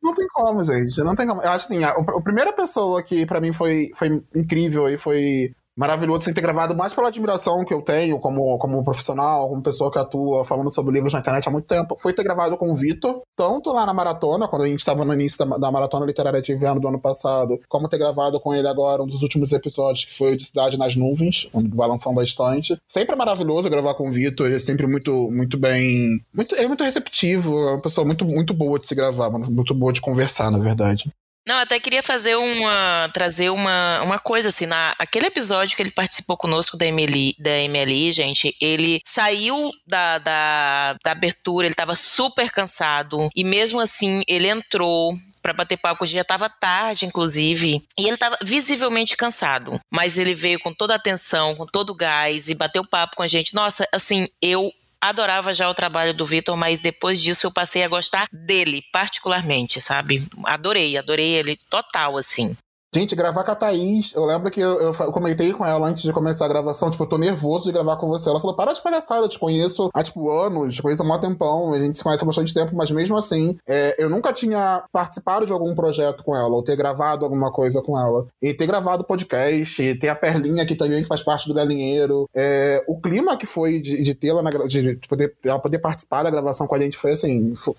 Não tem como, gente. Não tem como. Eu acho assim, a, a primeira pessoa que para mim foi, foi incrível e foi maravilhoso sem ter gravado, mais pela admiração que eu tenho como, como profissional, como pessoa que atua falando sobre livros na internet há muito tempo, foi ter gravado com o Vitor, tanto lá na maratona, quando a gente estava no início da, da, maratona literária de inverno do ano passado, como ter gravado com ele agora um dos últimos episódios, que foi o de Cidade nas Nuvens, um do Balanção da Estante. Sempre é maravilhoso gravar com o Vitor, ele é sempre muito, muito bem. Muito, ele é muito receptivo, é uma pessoa muito, muito boa de se gravar, muito boa de conversar, na verdade. Não, até queria fazer uma. trazer uma, uma coisa assim. Na, aquele episódio que ele participou conosco da MLI, da MLI, gente, ele saiu da, da, da abertura, ele tava super cansado. E mesmo assim, ele entrou, para bater papo, já estava tarde, inclusive, e ele estava visivelmente cansado, mas ele veio com toda a atenção, com todo o gás e bateu papo com a gente. Nossa, assim, eu adorava já o trabalho do Vitor, mas depois disso eu passei a gostar dele, particularmente, sabe? Adorei, adorei ele total, assim. Gente, gravar com a Thaís, eu lembro que eu, eu, comentei com ela antes de começar a gravação, tipo, eu tô nervoso de gravar com você. Ela falou, para de palhaçada, eu te conheço há, tipo, anos, te conheço há um tempão, a gente se conhece há bastante tempo, mas mesmo assim, é, eu nunca tinha participado de algum projeto com ela, ou ter gravado alguma coisa com ela. E ter gravado podcast, ter a Perlinha aqui também, que faz parte do Galinheiro. É, o clima que foi de, de tê-la, de, de poder, ela poder participar da gravação com a gente foi, assim, foi,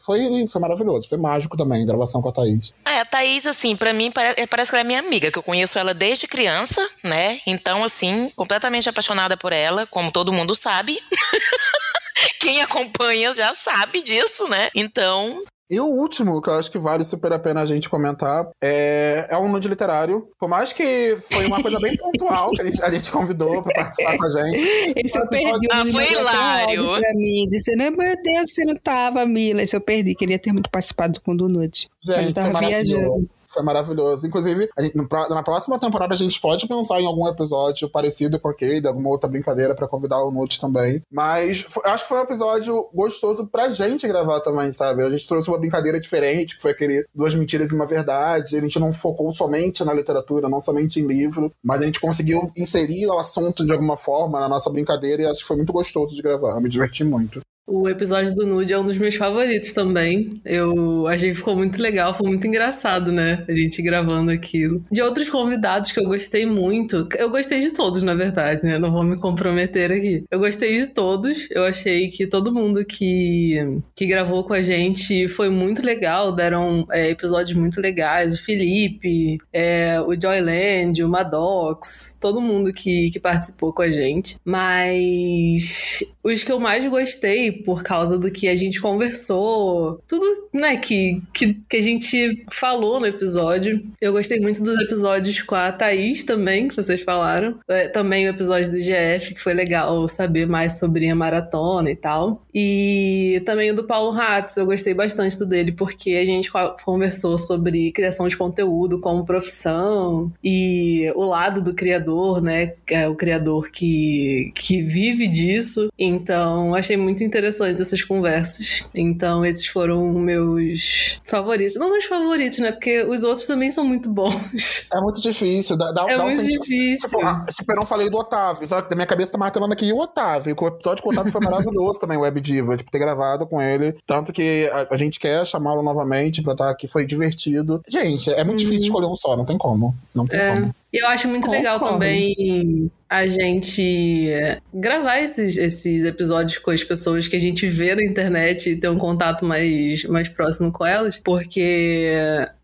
foi maravilhoso, foi mágico também, a gravação com a Thaís. É, a Thaís, assim, pra mim, parece, parece que ela é minha amiga, que eu conheço ela desde criança, né? Então, assim, completamente apaixonada por ela, como todo mundo sabe. Quem acompanha já sabe disso, né? Então, E o último, que eu acho que vale super a pena a gente comentar, é, é um nude literário. Por mais que foi uma coisa bem pontual que a gente, a gente convidou pra participar com a gente. Esse eu perdi. Ah, foi hilário. Pra mim, disse, não, meu Deus, você não tava, Mila. Esse eu perdi. Queria ter muito participado com o do nude. Mas eu Gente, tava viajando. Foi maravilhoso. Inclusive, gente- na próxima temporada a gente pode pensar em algum episódio parecido com aquele, alguma outra brincadeira pra convidar o Nute também. Mas foi- acho que foi um episódio gostoso pra gente gravar também, sabe? A gente trouxe uma brincadeira diferente, que foi aquele Duas Mentiras e uma Verdade. A gente não focou somente na literatura, não somente em livro, mas a gente conseguiu inserir o assunto de alguma forma na nossa brincadeira e acho que foi muito gostoso de gravar. Eu me diverti muito. O episódio do Nude é um dos meus favoritos também. Eu achei que ficou muito legal, foi muito engraçado, né? A gente gravando aquilo. De outros convidados que eu gostei muito, eu gostei de todos, na verdade, né? Não vou me comprometer aqui. Eu gostei de todos. Eu achei que todo mundo que, que gravou com a gente foi muito legal. Deram é, episódios muito legais. O Felipe, é, o Joyland, o Maddox, todo mundo que, que participou com a gente. Mas os que eu mais gostei, por causa do que a gente conversou, tudo, né, que, que, que a gente falou no episódio. Eu gostei muito dos episódios com a Thaís também, que vocês falaram. É, também o episódio do GF, que foi legal saber mais sobre a maratona e tal. E também o do Paulo Hatz, eu gostei bastante do dele, porque a gente co- conversou sobre criação de conteúdo como profissão e o lado do criador, né? É o criador que, que vive disso. Então, achei muito interessante essas conversas. Então, esses foram meus favoritos. Não meus favoritos, né? Porque os outros também são muito bons. É muito difícil. Dá, dá, É dá um muito senti- difícil. Tipo, ah, tipo, eu não falei do Otávio. Da minha cabeça tá martelando aqui o Otávio. O episódio com o Otávio foi maravilhoso também, o Web Diva. Tipo, ter gravado com ele. Tanto que a, a gente quer chamá-lo novamente pra estar aqui. Foi divertido. Gente, é muito difícil escolher um só. Não tem como. Não tem Uhum. É. como. E eu acho muito legal Concordo. também a gente gravar esses, esses episódios com as pessoas que a gente vê na internet e ter um contato mais, mais próximo com elas, porque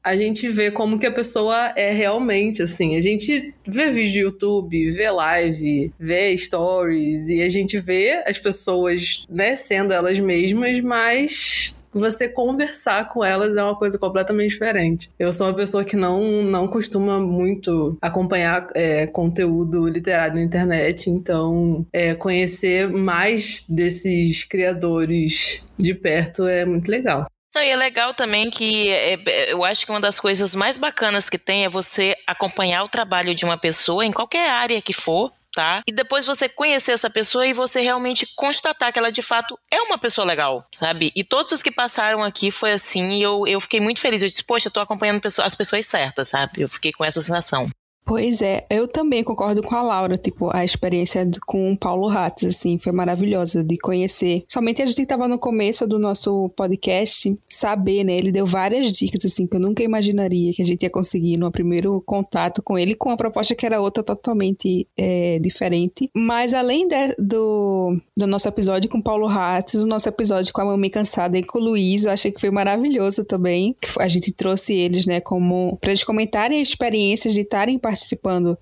a gente vê como que a pessoa é realmente, assim. A gente vê vídeo do YouTube, vê live, vê stories e a gente vê as pessoas, né, sendo elas mesmas, mas você conversar com elas é uma coisa completamente diferente. Eu sou uma pessoa que não, não costuma muito acompanhar é, conteúdo literário na internet, então é, conhecer mais desses criadores de perto é muito legal. Não, e é legal também que é, é, eu acho que uma das coisas mais bacanas que tem é você acompanhar o trabalho de uma pessoa em qualquer área que for. Tá? E depois você conhecer essa pessoa e você realmente constatar que ela de fato é uma pessoa legal, sabe? E todos os que passaram aqui foi assim e eu, eu fiquei muito feliz. Eu disse, poxa, eu tô acompanhando as pessoas certas, sabe? Eu fiquei com essa sensação. Pois é, eu também concordo com a Laura, tipo, a experiência com o Paulo Ratz, assim, foi maravilhosa de conhecer. Somente a gente que tava no começo do nosso podcast, saber, né, ele deu várias dicas, assim, que eu nunca imaginaria que a gente ia conseguir no primeiro contato com ele, com uma proposta que era outra totalmente é, diferente. Mas além de- do, do nosso episódio com o Paulo Ratz, o nosso episódio com a Mami Cansada e com o Luiz, eu achei que foi maravilhoso também, que a gente trouxe eles, né, como, pra eles comentarem experiências de estarem participando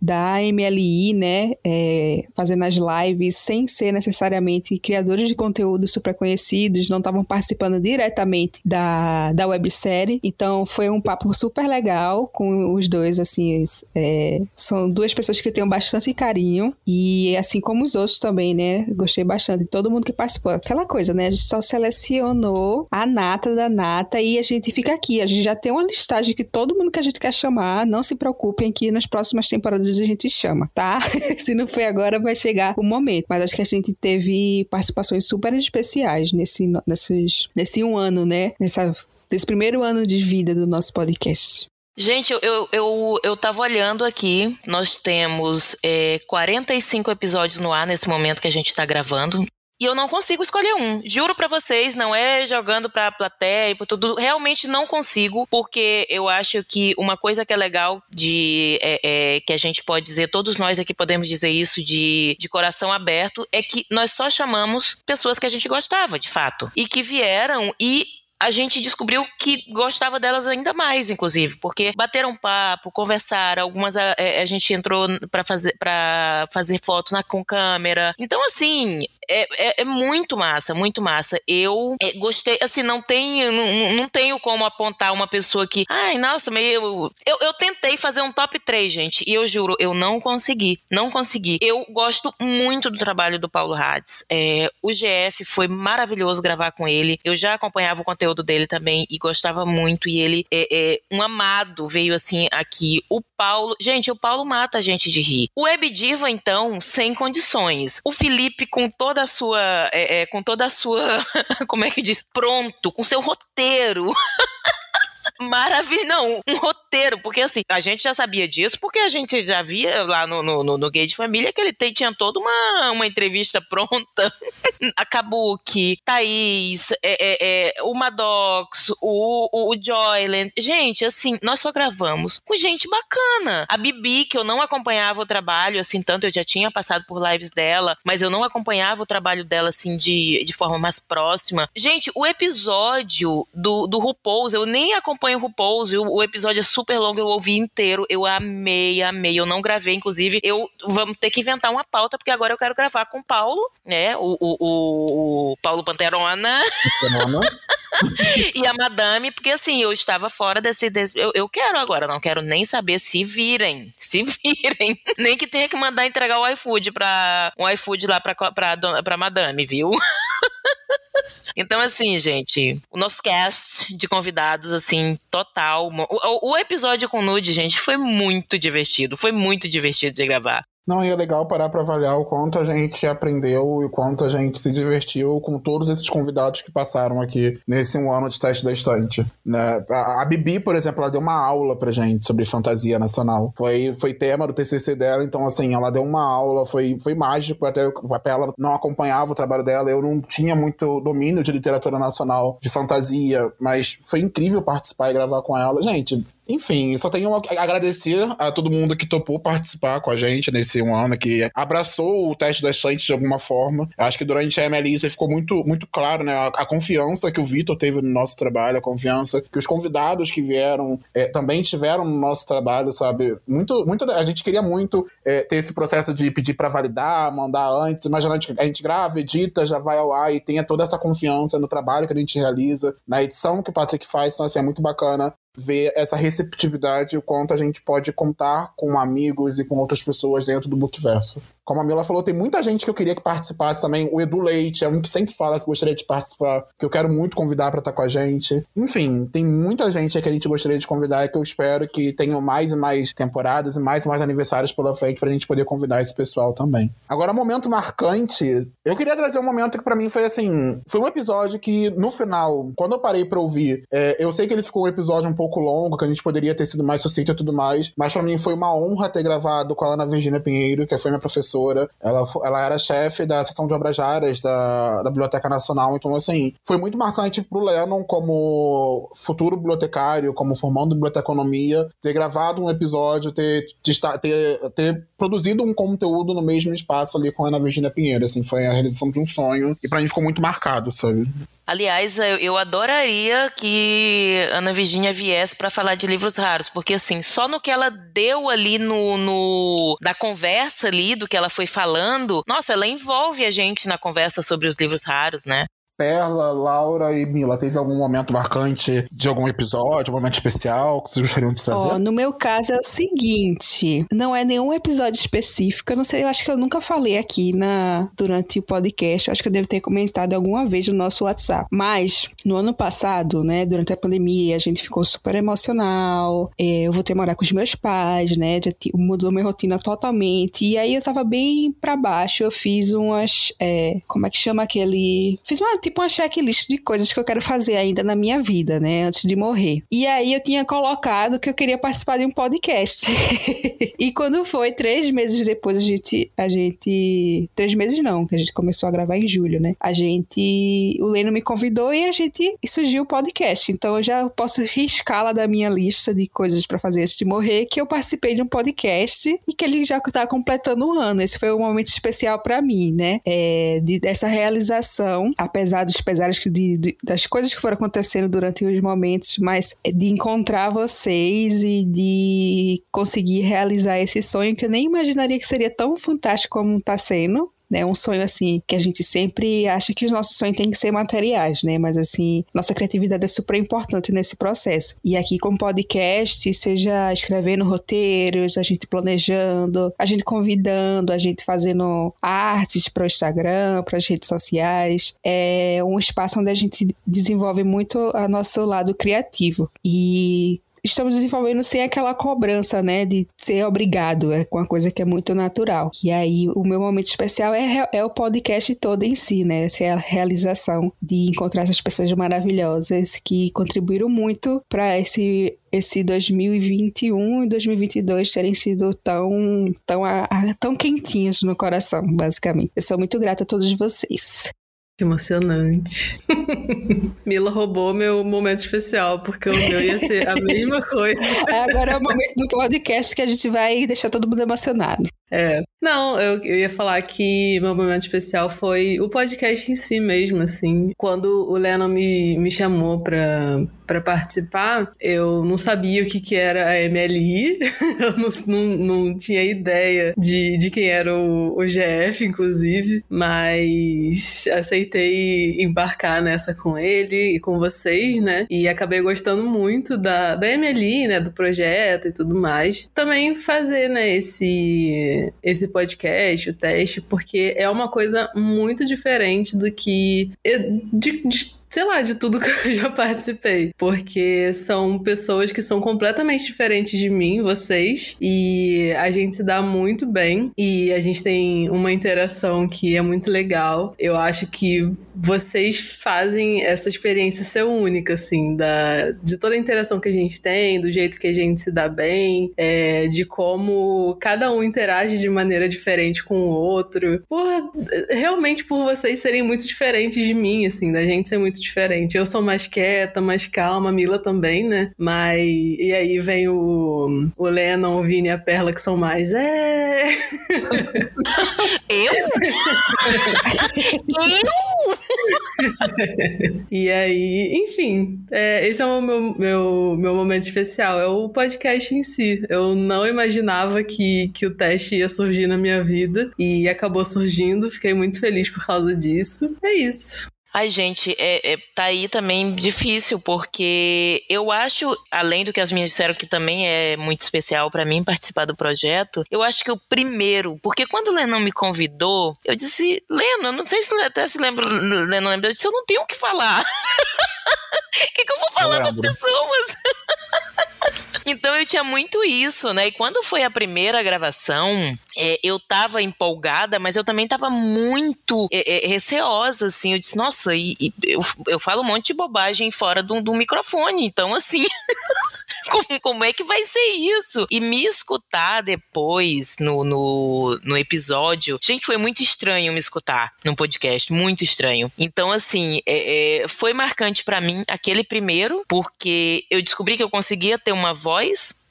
da MLI, né, é, fazendo as lives sem ser necessariamente criadores de conteúdo super conhecidos, não estavam participando diretamente da, da websérie. Então foi um papo super legal com os dois, assim, é, são duas pessoas que eu tenho bastante carinho e assim como os outros também, né, gostei bastante de todo mundo que participou. Aquela coisa, né, a gente só selecionou a nata da nata e a gente fica aqui. A gente já tem uma listagem que todo mundo que a gente quer chamar, não se preocupem que nas próximas temporadas a gente chama, tá? se não foi agora, vai chegar o momento. Mas acho que a gente teve participações super especiais nesse, nesses, nesse um ano, né? Nessa, nesse primeiro ano de vida do nosso podcast. Gente, eu, eu, eu, tava olhando aqui, nós temos é, 45 episódios no ar nesse momento que a gente tá gravando. E eu não consigo escolher um. Juro pra vocês, não é jogando pra plateia e por tudo. Realmente não consigo, porque eu acho que uma coisa que é legal de. É, é, que a gente pode dizer, todos nós aqui podemos dizer isso de, de coração aberto, é que nós só chamamos pessoas que a gente gostava, de fato. E que vieram e a gente descobriu que gostava delas ainda mais, inclusive, porque bateram papo, conversaram, algumas a, a gente entrou para fazer para fazer foto na, com câmera. Então, assim, é, é, é muito massa, muito massa. Eu é, gostei, assim, não tenho, não, não tenho como apontar uma pessoa que, ai, nossa, meio. Eu, eu tentei fazer um top 3, gente, e eu juro, eu não consegui. Não consegui. Eu gosto muito do trabalho do Paulo Hades. É, o GF foi maravilhoso gravar com ele. Eu já acompanhava o conteúdo dele também e gostava muito. E ele é, é um amado, veio assim aqui. O Paulo. Gente, o Paulo mata a gente de rir. O Web Diva, então, sem condições. O Felipe, com toda a sua. É, é, com toda a sua. como é que diz? Pronto, com seu roteiro. maravilhoso. Não, um roteiro, porque assim, a gente já sabia disso, porque a gente já via lá no, no, no Gay de Família que ele tem, tinha toda uma, uma entrevista pronta. Acabou que Thaís, é, é, é, o Maddox, o, o, o Joyland. Gente, assim, nós só gravamos com gente bacana. A Bibi, que eu não acompanhava o trabalho, assim, tanto eu já tinha passado por lives dela, mas eu não acompanhava o trabalho dela, assim, de, de forma mais próxima. Gente, o episódio do, do RuPaul's, eu nem acompanho o RuPaul's, o, o episódio é super longo, eu ouvi inteiro, eu amei, amei. Eu não gravei, inclusive, eu vamos ter que inventar uma pauta, porque agora eu quero gravar com o Paulo, né? O, o, o, o Paulo Panterona. Panterona. e a madame, porque assim, eu estava fora desse. desse eu, eu quero agora, não quero nem saber se virem. Se virem. Nem que tenha que mandar entregar o iFood pra. Um iFood lá pra, pra, pra, pra madame, viu? Então, assim, gente, o nosso cast de convidados, assim, total. O, o, episódio com Nude, gente, foi muito divertido. Foi muito divertido de gravar. Não, e é legal parar para avaliar o quanto a gente aprendeu e o quanto a gente se divertiu com todos esses convidados que passaram aqui nesse um ano de teste da estante. Né? A, Bibi, por exemplo, ela deu uma aula pra gente sobre fantasia nacional. Foi, foi tema do TCC dela, então, assim, ela deu uma aula, foi, foi mágico, até ela não acompanhava o trabalho dela, eu não tinha muito domínio de literatura nacional, de fantasia, mas foi incrível participar e gravar com ela. Gente, enfim, só tenho a agradecer a todo mundo que topou participar com a gente nesse um ano, que abraçou o teste das chances de alguma forma. Acho que durante a MLI ficou muito, muito claro, né? A, a confiança que o Vitor teve no nosso trabalho, a confiança que os convidados que vieram é, também tiveram no nosso trabalho, sabe? Muito, muito, a gente queria muito é, ter esse processo de pedir para validar, mandar antes. Imagina a gente grava, edita, já vai ao ar e tenha toda essa confiança no trabalho que a gente realiza, na edição que o Patrick faz. Então, assim, é muito bacana ver essa receptividade, o quanto a gente pode contar com amigos e com outras pessoas dentro do Bookverso. Como a Mila falou, tem muita gente que eu queria que participasse também. O Edu Leite é um que sempre fala que gostaria de participar, que eu quero muito convidar para estar com a gente. Enfim, tem muita gente que a gente gostaria de convidar e que eu espero que tenham mais e mais temporadas e mais e mais aniversários pela frente pra gente poder convidar esse pessoal também. Agora, momento marcante, eu queria trazer um momento que para mim foi assim, foi um episódio que no final, quando eu parei para ouvir, é, eu sei que ele ficou um episódio um pouco longo, que a gente poderia ter sido mais sucinto e tudo mais, mas para mim foi uma honra ter gravado com a Ana Virginia Pinheiro, que foi minha professora professora. Ela, ela era chefe da seção de obras raras da, da Biblioteca Nacional. Então, assim, foi muito marcante pro Lennon como futuro bibliotecário, como formando biblioteconomia, ter gravado um episódio, ter, ter, ter produzido um conteúdo no mesmo espaço ali com a Ana Virginia Pinheiro. Assim, foi a realização de um sonho. E pra mim ficou muito marcado, sabe? Aliás, eu, adoraria que Ana Virginia viesse para falar de livros raros, porque assim, só no que ela deu ali no, no da conversa ali, do que ela foi falando, nossa, ela envolve a gente na conversa sobre os livros raros, né? Perla, Laura e Mila, teve algum momento marcante de algum episódio, um momento especial que vocês gostariam de trazer? Oh, no meu caso é o seguinte, não é nenhum episódio específico, eu não sei, eu acho que eu nunca falei aqui na durante o podcast, eu acho que eu devo ter comentado alguma vez no nosso WhatsApp, mas no ano passado, né, durante a pandemia, a gente ficou super emocional, é, eu voltei a morar com os meus pais, né, já mudou minha rotina totalmente, e aí eu tava bem para baixo, eu fiz umas, é, como é que chama aquele, fiz uma tipo uma checklist de coisas que eu quero fazer ainda na minha vida, né? Antes de morrer. E aí eu tinha colocado que eu queria participar de um podcast. e quando foi três meses depois, a gente. A gente. Três meses não, que a gente começou a gravar em julho, né? A gente. O Leno me convidou e a gente. E surgiu o podcast. Então eu já posso riscá-la da minha lista de coisas para fazer antes de morrer, que eu participei de um podcast e que ele já tá completando um ano. Esse foi um momento especial para mim, né? É, de, dessa realização, apesar apesar dos pesares de, de, das coisas que foram acontecendo durante os momentos, mas de encontrar vocês e de conseguir realizar esse sonho que eu nem imaginaria que seria tão fantástico como está sendo né? Um sonho assim que a gente sempre acha que os nossos sonhos têm que ser materiais, né? Mas assim, nossa criatividade é super importante nesse processo. E aqui com podcast, seja escrevendo roteiros, a gente planejando, a gente convidando, a gente fazendo artes para o Instagram, para as redes sociais, é um espaço onde a gente desenvolve muito a nosso lado criativo. E estamos desenvolvendo sem aquela cobrança, né, de ser obrigado, é uma coisa que é muito natural. E aí o meu momento especial é, é o podcast todo em si, né, essa é a realização de encontrar essas pessoas maravilhosas que contribuíram muito para esse esse 2021 e 2022 terem sido tão tão tão quentinhos no coração, basicamente. Eu sou muito grata a todos vocês. Que emocionante. Mila roubou meu momento especial, porque o meu ia ser a mesma coisa. Agora é o momento do podcast que a gente vai deixar todo mundo emocionado. É. Não, eu, eu ia falar que meu momento especial foi o podcast em si mesmo, assim. Quando o Lennon me, me chamou pra, pra participar, eu não sabia o que, que era a MLI, eu não, não, não, tinha ideia de, de quem era o, o GF, inclusive, mas aceitei embarcar nessa com ele e com vocês, né? E acabei gostando muito da, da MLI, né? Do projeto e tudo mais. Também fazer, né, esse esse podcast, o teste, porque é uma coisa muito diferente do que. De, de sei lá, de tudo que eu já participei. Porque são pessoas que são completamente diferentes de mim, vocês, e a gente se dá muito bem e a gente tem uma interação que é muito legal. Eu acho que vocês fazem essa experiência ser única, assim, da, de toda a interação que a gente tem, do jeito que a gente se dá bem, é, de como cada um interage de maneira diferente com o outro. Por, realmente por vocês serem muito diferentes de mim, assim, da gente ser muito diferente. Eu sou mais quieta, mais calma, a Mila também, né? Mas. E aí vem o, o Lennon, o Vini e a Perla, que são mais. É. Eu? Eu? e aí, enfim, é, esse é o meu, meu, meu momento especial, é o podcast em si. Eu não imaginava que, que o teste ia surgir na minha vida e acabou surgindo, fiquei muito feliz por causa disso. É isso. Ai, gente, é, é, tá aí também difícil, porque eu acho, além do que as minhas disseram, que também é muito especial para mim participar do projeto, eu acho que o primeiro, porque quando o Lennon me convidou, eu disse, Lennon, não sei se até se lembra, Lennon lembra, eu disse, eu não tenho o que falar. O que, que eu vou falar para as pessoas? Então eu tinha muito isso, né? E quando foi a primeira gravação, é, eu tava empolgada, mas eu também tava muito é, é, receosa, assim. Eu disse, nossa, e, e eu, eu falo um monte de bobagem fora do, do microfone, então assim. como, como é que vai ser isso? E me escutar depois no, no, no episódio, gente, foi muito estranho me escutar num podcast, muito estranho. Então, assim, é, é, foi marcante para mim aquele primeiro, porque eu descobri que eu conseguia ter uma voz,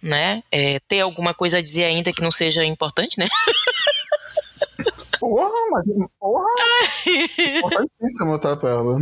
né? É, ter alguma coisa a dizer ainda que não seja importante, né? Porra, mas porra! Importantíssimo, tá, Pela?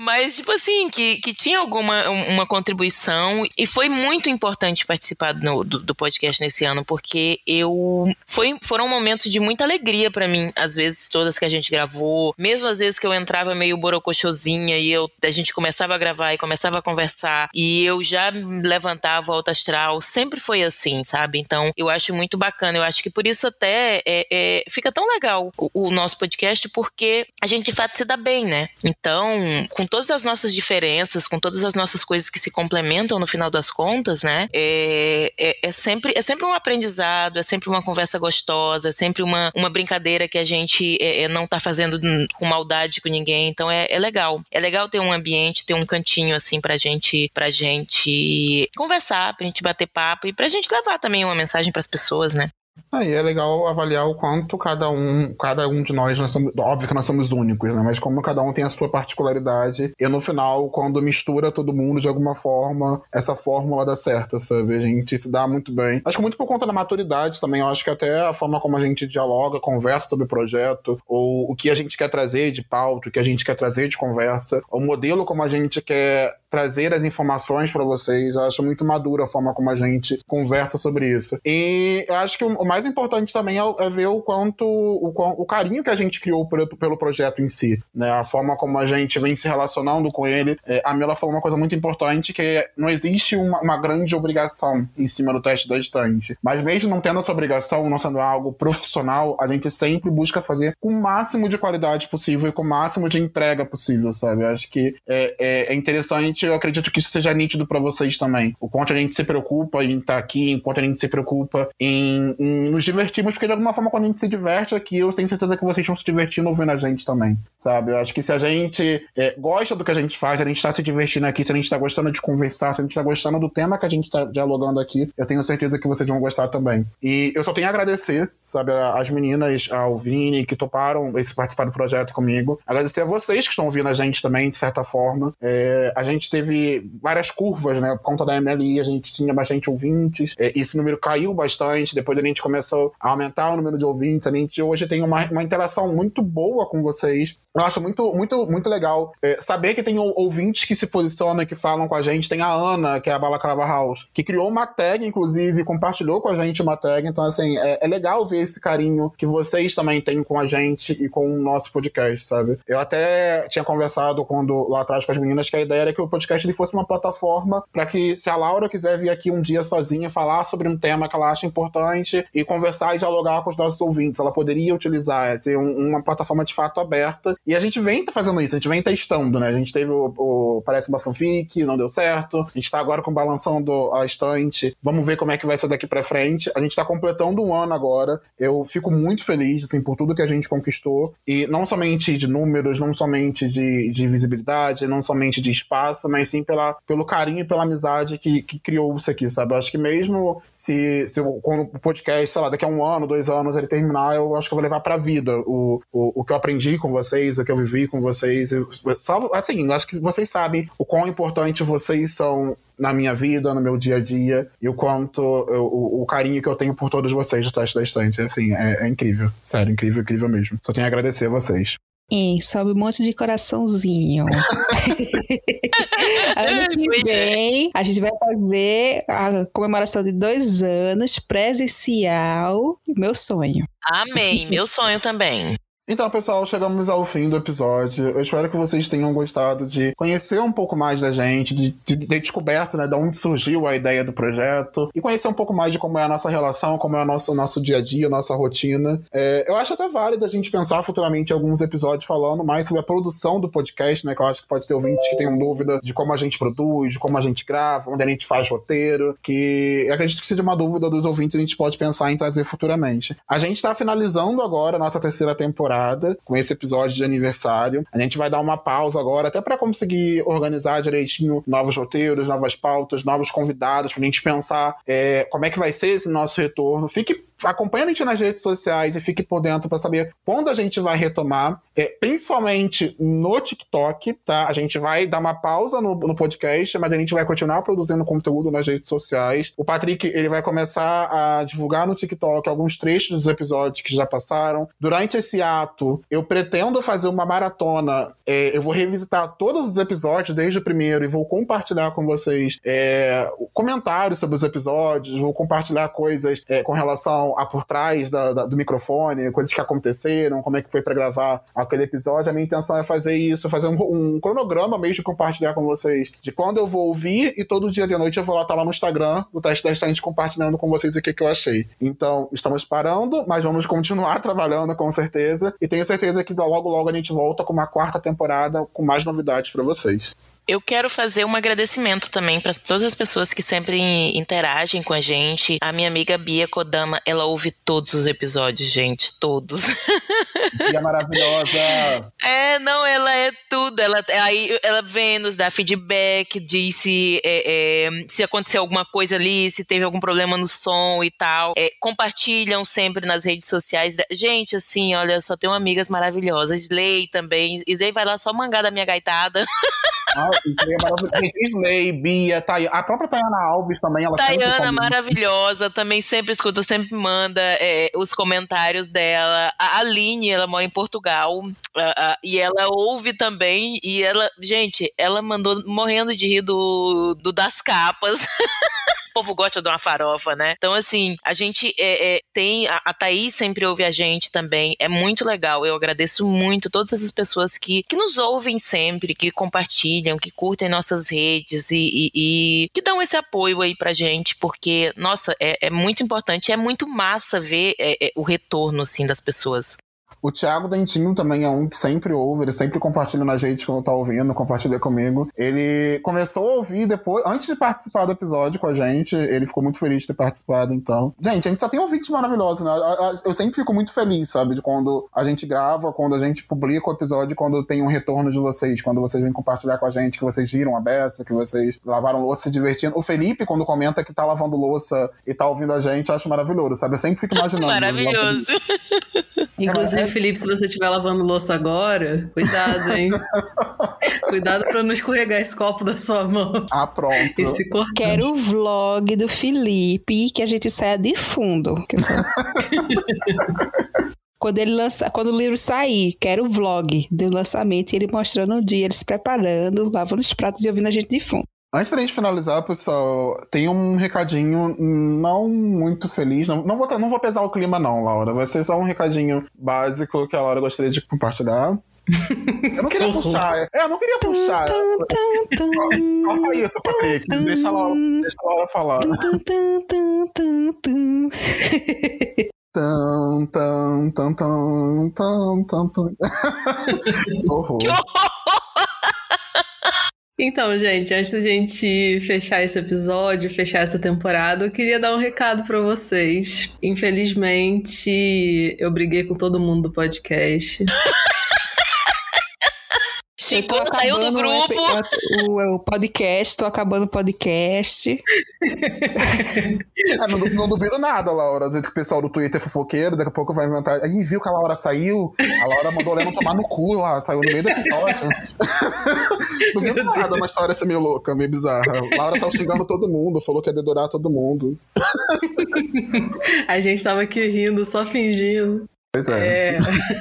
Mas, tipo assim, que, que tinha alguma uma contribuição e foi muito importante participar do, do, do podcast nesse ano, porque eu. Foi, foram momentos de muita alegria para mim, às vezes, todas que a gente gravou. Mesmo às vezes que eu entrava meio borocochosinha e eu, a gente começava a gravar e começava a conversar e eu já levantava o alto astral. Sempre foi assim, sabe? Então, eu acho muito bacana. Eu acho que por isso até é, é, fica tão legal o, o nosso podcast, porque a gente de fato se dá bem, né? Então, com todas as nossas diferenças, com todas as nossas coisas que se complementam no final das contas, né? É, é, é, sempre, é sempre um aprendizado, é sempre uma conversa gostosa, é sempre uma, uma brincadeira que a gente é, é não tá fazendo com maldade com ninguém. Então é, é legal. É legal ter um ambiente, ter um cantinho assim pra gente, pra gente conversar, pra gente bater papo e pra gente levar também uma mensagem para as pessoas, né? Aí é legal avaliar o quanto cada um, cada um de nós, nós somos, óbvio que nós somos únicos, né? Mas como cada um tem a sua particularidade, e no final, quando mistura todo mundo de alguma forma, essa fórmula dá certo, sabe? A gente se dá muito bem. Acho que muito por conta da maturidade também, eu acho que até a forma como a gente dialoga, conversa sobre o projeto, ou o que a gente quer trazer de pauta, o que a gente quer trazer de conversa, o modelo como a gente quer trazer as informações para vocês. Eu acho muito madura a forma como a gente conversa sobre isso. E eu acho que o mais importante também é, é ver o quanto o, o, carinho que a gente criou pelo, pelo projeto em si, né? A forma como a gente vem se relacionando com ele. É, a Mila falou uma coisa muito importante que não existe uma, uma grande obrigação em cima do teste da estante. Mas mesmo não tendo essa obrigação, não sendo algo profissional, a gente sempre busca fazer com o máximo de qualidade possível e com o máximo de entrega possível, sabe? Eu acho que é, é, é interessante, eu acredito que isso seja nítido para vocês também. O quanto a gente se preocupa em estar tá aqui, o quanto a gente se preocupa em, em, nos divertirmos, porque de alguma forma quando a gente se diverte aqui, eu tenho certeza que vocês vão se divertindo ouvindo a gente também, sabe? Eu acho que se a gente é, gosta do que a gente faz, a gente está se divertindo aqui, se a gente está gostando de conversar, se a gente está gostando do tema que a gente está dialogando aqui, eu tenho certeza que vocês vão gostar também. E eu só tenho a agradecer, sabe, as meninas, ao Vini, que toparam esse participar do projeto comigo. Agradecer a vocês que estão ouvindo a gente também, de certa forma. É, a gente teve várias curvas, né? Por conta da MLI, a gente tinha bastante ouvintes. É, esse número caiu bastante. Depois a gente começou a aumentar o número de ouvintes. A gente hoje tem uma, uma interação muito boa com vocês. Eu acho muito, muito, muito legal é, saber que tem ouvintes que se posicionam, que falam com a gente. Tem a Ana, que é a Balaclava House, que criou uma tag, inclusive, compartilhou com a gente uma tag. Então, assim, é, é legal ver esse carinho que vocês também têm com a gente e com o nosso podcast, sabe? Eu até tinha conversado quando lá atrás com as meninas que a ideia era que o podcast ele fosse uma plataforma para que, se a Laura quiser vir aqui um dia sozinha falar sobre um tema que ela acha importante e conversar e dialogar com os nossos ouvintes, ela poderia utilizar, ser um, uma plataforma de fato aberta e a gente vem fazendo isso, a gente vem testando, né? A gente teve o, o Parece uma fanfic, não deu certo. A gente tá agora com balançando a estante. Vamos ver como é que vai ser daqui pra frente. A gente tá completando um ano agora. Eu fico muito feliz, assim, por tudo que a gente conquistou. E não somente de números, não somente de, de visibilidade, não somente de espaço, mas sim pela, pelo carinho e pela amizade que, que criou isso aqui, sabe? Eu acho que mesmo se, se quando o podcast, sei lá, daqui a um ano, dois anos, ele terminar, eu acho que eu vou levar pra vida o, o, o que eu aprendi com vocês, o que eu vivi com vocês. Eu, só, assim, eu acho que vocês sabem o quão importante vocês são na minha vida, no meu dia a dia, e o quanto o, o carinho que eu tenho por todos vocês do teste da estante. Assim, é, é incrível. Sério, incrível, incrível mesmo. Só tenho a agradecer a vocês. E sobe um monte de coraçãozinho. ano que vem, a gente vai fazer a comemoração de dois anos presencial. Meu sonho. Amém. Meu sonho também. Então, pessoal, chegamos ao fim do episódio. Eu espero que vocês tenham gostado de conhecer um pouco mais da gente, de, de ter descoberto né, de onde surgiu a ideia do projeto e conhecer um pouco mais de como é a nossa relação, como é o nosso, nosso dia a dia, nossa rotina. É, eu acho até válido a gente pensar futuramente alguns episódios falando mais sobre a produção do podcast, né? Que eu acho que pode ter ouvintes que tenham dúvida de como a gente produz, de como a gente grava, onde a gente faz roteiro, que eu acredito que seja uma dúvida dos ouvintes a gente pode pensar em trazer futuramente. A gente está finalizando agora a nossa terceira temporada temporada, com esse episódio de aniversário. A gente vai dar uma pausa agora, até para conseguir organizar direitinho novos roteiros, novas pautas, novos convidados, pra gente pensar é, como é que vai ser esse nosso retorno. Fique acompanhe a gente nas redes sociais e fique por dentro para saber quando a gente vai retomar, é, principalmente no TikTok, tá? A gente vai dar uma pausa no, no, podcast, mas a gente vai continuar produzindo conteúdo nas redes sociais. O Patrick, ele vai começar a divulgar no TikTok alguns trechos dos episódios que já passaram. Durante esse ato, eu pretendo fazer uma maratona. É, eu vou revisitar todos os episódios desde o primeiro e vou compartilhar com vocês é, comentários sobre os episódios, vou compartilhar coisas é, com relação a por trás da, da, do microfone, coisas que aconteceram, como é que foi para gravar aquele episódio. A minha intenção é fazer isso, fazer um, um, cronograma mesmo, compartilhar com vocês de quando eu vou ouvir e todo dia de noite eu vou lá estar tá lá no Instagram do Teste da Estante compartilhando com vocês o que, que eu achei. Então, estamos parando, mas vamos continuar trabalhando com certeza e tenho certeza que logo logo a gente volta com uma quarta temporada com mais novidades para vocês. Eu quero fazer um agradecimento também para todas as pessoas que sempre interagem com a gente. A minha amiga Bia Kodama, ela ouve todos os episódios, gente, todos. Bia maravilhosa. É, não, ela é tudo. Ela aí ela vem nos dá feedback, diz se é, é, se aconteceu alguma coisa ali, se teve algum problema no som e tal. É, compartilham sempre nas redes sociais. Gente, assim, olha, só tenho amigas maravilhosas. Slay também. Slay vai lá só mangar da minha gaitada. Ah, seria maravilhoso. Slay, Bia, Tay... a própria Tayana Alves também. Ela Tayana, maravilhosa, também sempre escuta, sempre manda é, os comentários dela. A Aline, ela mora em Portugal. Uh, uh, e ela ouve também. E ela, gente, ela mandou morrendo de rir do, do das capas. o povo gosta de uma farofa, né? Então, assim, a gente é, é, tem. A, a Thaís sempre ouve a gente também. É muito legal. Eu agradeço muito todas essas pessoas que, que nos ouvem sempre, que compartilham, que curtem nossas redes e, e, e que dão esse apoio aí pra gente, porque, nossa, é, é muito importante, é muito massa ver é, é o retorno, assim, das pessoas. O Thiago Dentinho também é um que sempre ouve, ele sempre compartilha na gente quando tá ouvindo, compartilha comigo. Ele começou a ouvir depois, antes de participar do episódio com a gente, ele ficou muito feliz de ter participado, então. Gente, a gente só tem ouvintes maravilhosos, né? Eu sempre fico muito feliz, sabe, de quando a gente grava, quando a gente publica o episódio, quando tem um retorno de vocês, quando vocês vêm compartilhar com a gente, que vocês giram a beça, que vocês lavaram louça se divertindo. O Felipe, quando comenta que tá lavando louça e tá ouvindo a gente, eu acho maravilhoso, sabe? Eu sempre fico imaginando. Maravilhoso. Inclusive, Felipe, se você estiver lavando louça agora, cuidado, hein? cuidado pra não escorregar esse copo da sua mão. Ah, pronto. Esse Quero o vlog do Felipe que a gente saia de fundo. quando ele lança, quando o livro sair, quero o vlog do lançamento e ele mostrando o dia, ele se preparando, lavando os pratos e ouvindo a gente de fundo. Antes da gente finalizar, pessoal, tem um recadinho não muito feliz. Não, não, vou, não vou pesar o clima, não, Laura. Vai ser só um recadinho básico que a Laura gostaria de compartilhar. Eu não queria puxar. É, eu não queria puxar. Corta isso, Patrick. Deixa a Laura, deixa a Laura falar. Tão, tão, tão, tão, tão, tão, tão. horror. Então, gente, antes da gente fechar esse episódio, fechar essa temporada, eu queria dar um recado para vocês. Infelizmente, eu briguei com todo mundo do podcast. Chico saiu do grupo. O, o, podcast, tô acabando o podcast. é, não, não, duvido nada, Laura. Do jeito que o pessoal do Twitter é fofoqueiro, daqui a pouco vai inventar. Aí viu que a Laura saiu, a Laura mandou o Lennon tomar no cu lá, saiu no meio do episódio. não duvido nada, uma história assim meio louca, meio bizarra. A Laura saiu xingando todo mundo, falou que ia dedurar todo mundo. a gente tava aqui rindo, só fingindo. Pois é. é...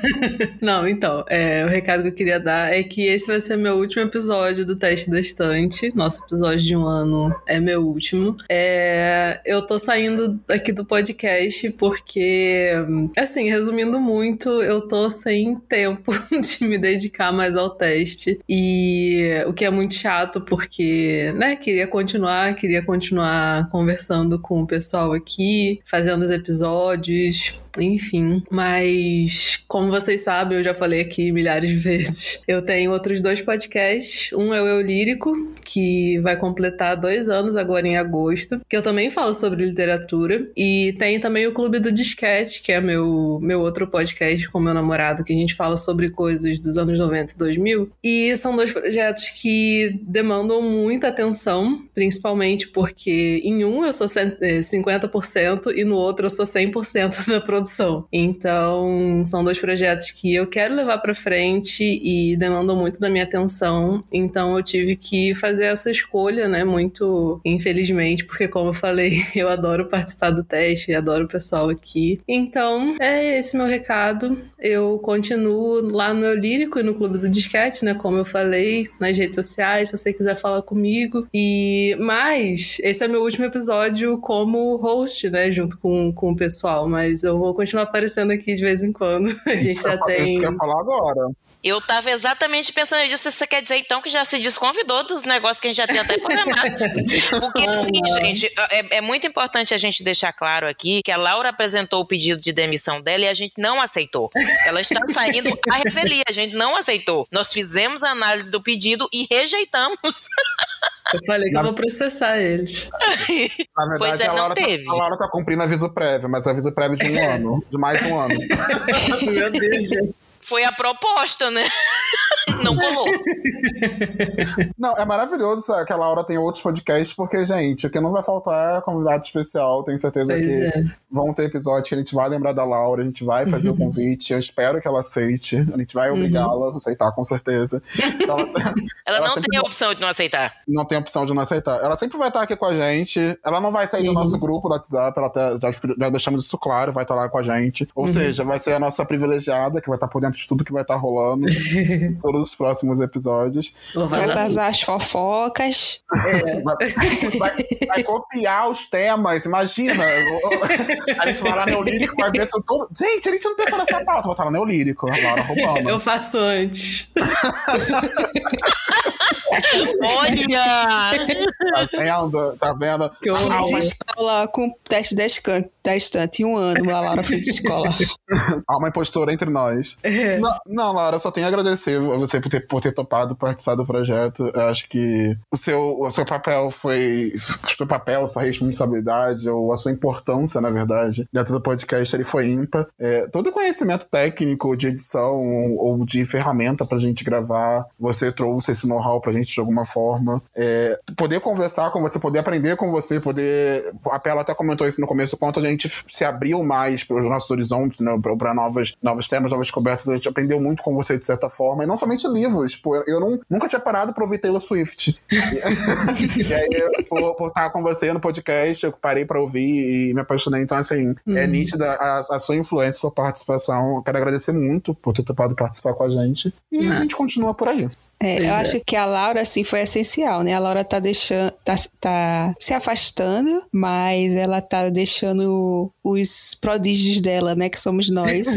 Não, então, é, o recado que eu queria dar é que esse vai ser meu último episódio do Teste da Estante. Nosso episódio de um ano é meu último. É, eu tô saindo aqui do podcast porque, assim, resumindo muito, eu tô sem tempo de me dedicar mais ao teste. E o que é muito chato porque, né, queria continuar, queria continuar conversando com o pessoal aqui, fazendo os episódios enfim. Mas, como vocês sabem, eu já falei aqui milhares de vezes. Eu tenho outros dois podcasts. Um é o Eu Lírico, que vai completar dois anos agora em agosto, que eu também falo sobre literatura. E tem também o Clube do Disquete, que é meu, meu outro podcast com meu namorado, que a gente fala sobre coisas dos anos 90 e 2000. E são dois projetos que demandam muita atenção, principalmente porque em um eu sou 50% e no outro eu sou 100% da produção produção. Então, são dois projetos que eu quero levar para frente e demandam muito da minha atenção. Então, eu tive que fazer essa escolha, né? Muito infelizmente, porque, como eu falei, eu adoro participar do teste, adoro o pessoal aqui. Então, é esse meu recado. Eu continuo lá no meu lírico e no Clube do Disquete, né? Como eu falei, nas redes sociais, se você quiser falar comigo. E mas esse é meu último episódio como host, né? Junto com, com o pessoal. Mas eu vou vou continuar aparecendo aqui de vez em quando. A gente já tem. Isso que eu ia falar agora. Eu tava exatamente pensando nisso. Você quer dizer, então, que já se desconvidou dos negócios que a gente já tinha até programado. Porque, assim, gente, é, é, muito importante a gente deixar claro aqui que a Laura apresentou o pedido de demissão dela e a gente não aceitou. Ela está saindo a revelia, a gente não aceitou. Nós fizemos a análise do pedido e rejeitamos. Eu falei que Na... eu vou processar eles. Na verdade, pois é, a Laura, não tá, teve. a Laura tá cumprindo aviso prévio, mas aviso prévio de um ano. De mais um ano. Meu Deus, gente foi a proposta, né? Não colou. Não, é maravilhoso que a Laura tem outros podcasts, porque, gente, o que não vai faltar é convidado especial. Tenho certeza Pois que é. vão ter episódios que a gente vai lembrar da Laura, a gente vai fazer o convite. Eu espero que ela aceite. A gente vai obrigá-la a aceitar, com certeza. Então, ela, Ela, Ela não tem a opção de não aceitar. não tem opção de não aceitar. Ela sempre vai estar aqui com a gente. Ela não vai sair do Uhum. nosso grupo do WhatsApp. Ela tá- já, já deixamos isso claro, vai estar lá com a gente. Ou Uhum. seja, vai ser a nossa privilegiada, que vai estar por dentro de tudo que vai estar rolando em todos os próximos episódios. Vou Vai vazar. as fofocas. Vai, vai- vai copiar os temas, imagina. A gente vai lá neolírico, vai ver tudo. Gente, a gente não pensou nessa pauta, vai estar lá neolírico, a Laura roubando. Eu faço antes. Olha! Tá vendo? Tá vendo? Que eu A Fiz escola com teste da escan- da estante. Um ano a Laura fez escola. alma impostora entre nós. Não, não, Laura, eu só tenho a agradecer a você por ter, por ter topado participar do projeto. Eu acho que o seu, o seu papel foi. O seu papel, sua responsabilidade, ou a sua importância, na verdade, dentro do podcast, ele foi ímpar. É, todo conhecimento técnico de edição ou, ou de ferramenta pra gente gravar, você trouxe esse know-how pra gente de alguma forma. É, poder conversar com você, poder aprender com você, poder. A Pela até comentou isso no começo, o quanto a gente se abriu mais para os nossos horizontes, né, para novos, novos temas, novas descobertas. A gente aprendeu muito com você, de certa forma. E não somente livros. Pô, eu não, nunca tinha parado para ouvir Taylor Swift. e aí, por, por estar com você no podcast, eu parei para ouvir e me apaixonei. Então, assim, é nítida a, a sua influência, a sua participação. Eu quero agradecer muito por ter topado participar com a gente. E a gente continua por aí. É, eu é. acho que a Laura, assim, foi essencial, né? A Laura tá deixando, tá, tá se afastando, mas ela tá deixando os prodígios dela, né? Que somos nós,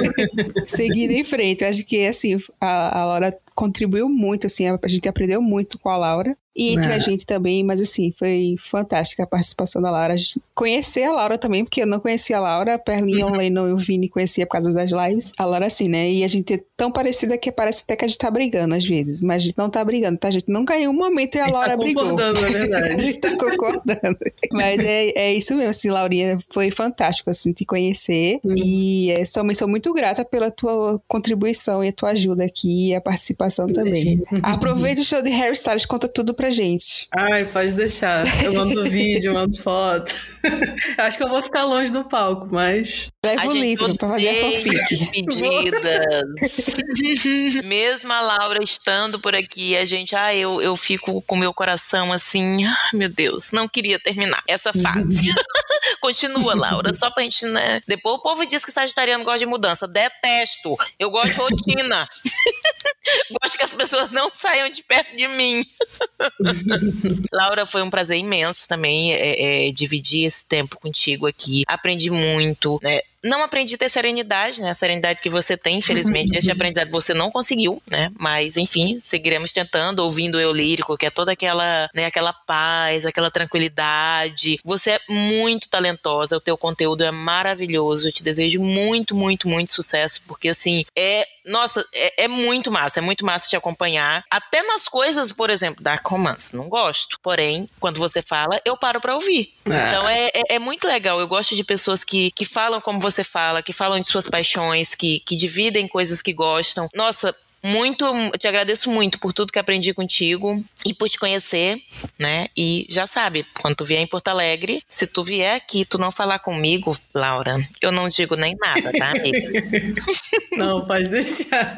seguindo em frente. Eu acho que, assim, a, a Laura contribuiu muito, assim, a, a gente aprendeu muito com a Laura. E entre É. a gente também, mas assim, foi fantástica a participação da Laura. A gente conhecer a Laura também, porque eu não conhecia a Laura, a Perlinha, o Lennon e o Vini conhecia por causa das lives. A Laura, assim, né? E a gente é tão parecida que parece até que a gente tá brigando às vezes, mas a gente não tá brigando, tá? A gente nunca em um momento e a, A gente Laura tá brigou. concordando, na A verdade. gente tá concordando. Mas é, é isso mesmo, assim, Laurinha. Foi fantástico, assim, te conhecer. Uhum. E é, também sou muito grata pela tua contribuição e a tua ajuda aqui e a participação também. Aproveita o show de Harry Styles, conta tudo pra gente. Ai, pode deixar. Eu mando vídeo, eu mando foto. Eu acho que eu vou ficar longe do palco, mas. Leva o livro pra fazer a fanfic. despedidas. Mesmo a Laura estando por aqui, a gente, ah, eu, eu fico com meu coração assim, ah, meu Deus, não queria terminar essa fase. Continua, Laura, só pra gente, né? Depois o povo diz que sagitariano gosta de mudança. Detesto. Eu gosto de rotina. gosto que as pessoas não saiam de perto de mim. Laura, foi um prazer imenso também é, é, dividir esse tempo contigo aqui. Aprendi muito, né? Não aprendi a ter serenidade, né? A serenidade que você tem, infelizmente, esse aprendizado você não conseguiu, né? Mas, enfim, seguiremos tentando, ouvindo eu lírico, que é toda aquela, né, aquela paz, aquela tranquilidade. Você é muito talentosa, o teu conteúdo é maravilhoso. Eu te desejo muito, muito, muito sucesso, porque assim, é. Nossa, é, é muito massa, é muito massa te acompanhar. Até nas coisas, por exemplo, da romance, não gosto. Porém, quando você fala, eu paro pra ouvir. Ah. Então é, é, é muito legal. Eu gosto de pessoas que, que falam como você fala, que falam de suas paixões, que, que dividem coisas que gostam. Nossa, muito, te agradeço muito por tudo que aprendi contigo e por te conhecer, né? E já sabe, quando tu vier em Porto Alegre, se tu vier aqui, tu não falar comigo, Laura, eu não digo nem nada, tá, amiga? Não, pode deixar.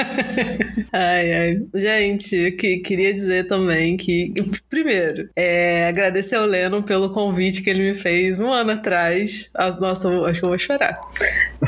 Ai, ai. Gente, eu que, queria dizer também que, primeiro, é, agradecer ao Lennon pelo convite que ele me fez um ano atrás. Ah, Nossa, eu acho que eu vou chorar.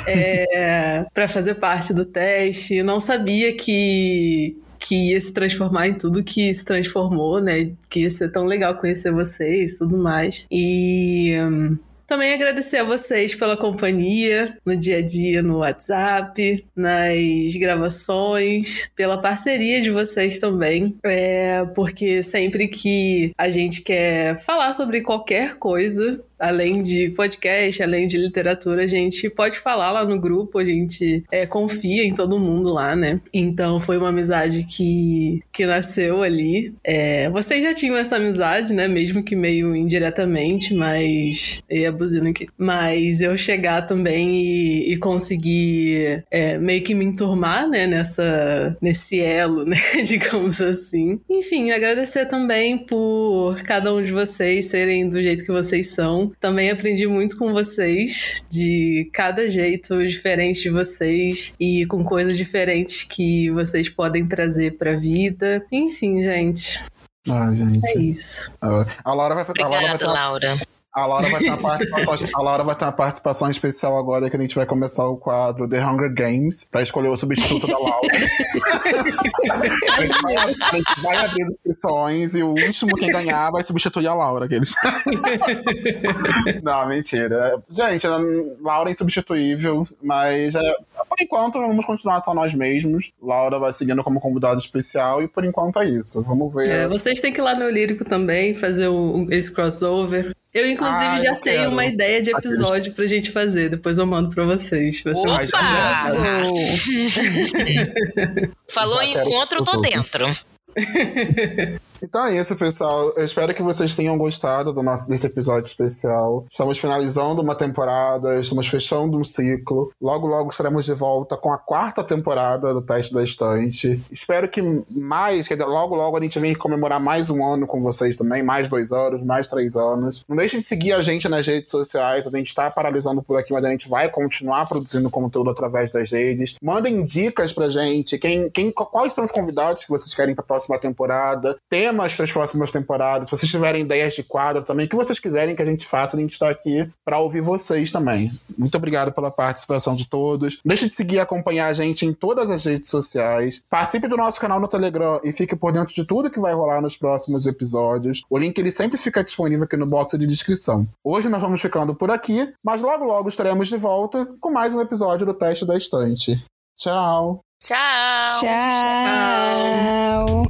É, para fazer parte do teste. Não sabia que que ia se transformar em tudo que se transformou, né? Que ia ser tão legal conhecer vocês e tudo mais. E hum, também agradecer a vocês pela companhia no dia a dia, no WhatsApp, nas gravações, pela parceria de vocês também. É, porque sempre que a gente quer falar sobre qualquer coisa, além de podcast, além de literatura, a gente pode falar lá no grupo, a gente é, confia em todo mundo lá, né? Então foi uma amizade que, que nasceu ali. É, vocês já tinham essa amizade, né? Mesmo que meio indiretamente, mas. E a buzina aqui. Mas eu chegar também e, e conseguir é, meio que me enturmar, né? Nessa, nesse elo, né? Digamos assim. Enfim, agradecer também por cada um de vocês serem do jeito que vocês são. Também aprendi muito com vocês, de cada jeito diferente de vocês e com coisas diferentes que vocês podem trazer pra vida. Enfim, gente. Ah, gente. É isso. A Laura vai, a Laura vai Obrigada, ter Laura. A Laura vai ter uma participação, a Laura vai ter uma participação especial agora que a gente vai começar o quadro The Hunger Games pra escolher o substituto da Laura. a, gente vai, a gente vai abrir as inscrições e o último quem ganhar vai substituir a Laura. Aqueles. Não, mentira. Gente, a Laura é insubstituível, mas é, por enquanto vamos continuar só nós mesmos. Laura vai seguindo como convidado especial e por enquanto é isso. Vamos ver. É, vocês têm que ir lá no Lírico também, fazer o- esse crossover. Eu, inclusive, Ah, já eu tenho quero. uma ideia de episódio pra gente fazer. Depois eu mando pra vocês. Vai ser Opa! muito Falou em encontro, eu tô dentro. Então é isso, pessoal. Eu espero que vocês tenham gostado do nosso, desse episódio especial. Estamos finalizando uma temporada, estamos fechando um ciclo. Logo, logo estaremos de volta com a quarta temporada do Teste da Estante. Espero que mais, que logo, logo a gente venha comemorar mais um ano com vocês também, mais dois anos, mais três anos. Não deixem de seguir a gente nas redes sociais. A gente está paralisando por aqui, mas a gente vai continuar produzindo conteúdo através das redes. Mandem dicas pra gente. Quem, quem, quais são os convidados que vocês querem pra próxima temporada? Temas para as próximas temporadas. Se vocês tiverem ideias de quadro também, o que vocês quiserem que a gente faça, a gente está aqui para ouvir vocês também. Muito obrigado pela participação de todos. Deixe de seguir e acompanhar a gente em todas as redes sociais. Participe do nosso canal no Telegram e fique por dentro de tudo que vai rolar nos próximos episódios. O link ele sempre fica disponível aqui no box de descrição. Hoje nós vamos ficando por aqui, mas logo logo estaremos de volta com mais um episódio do Teste da Estante. Tchau! Tchau. Tchau.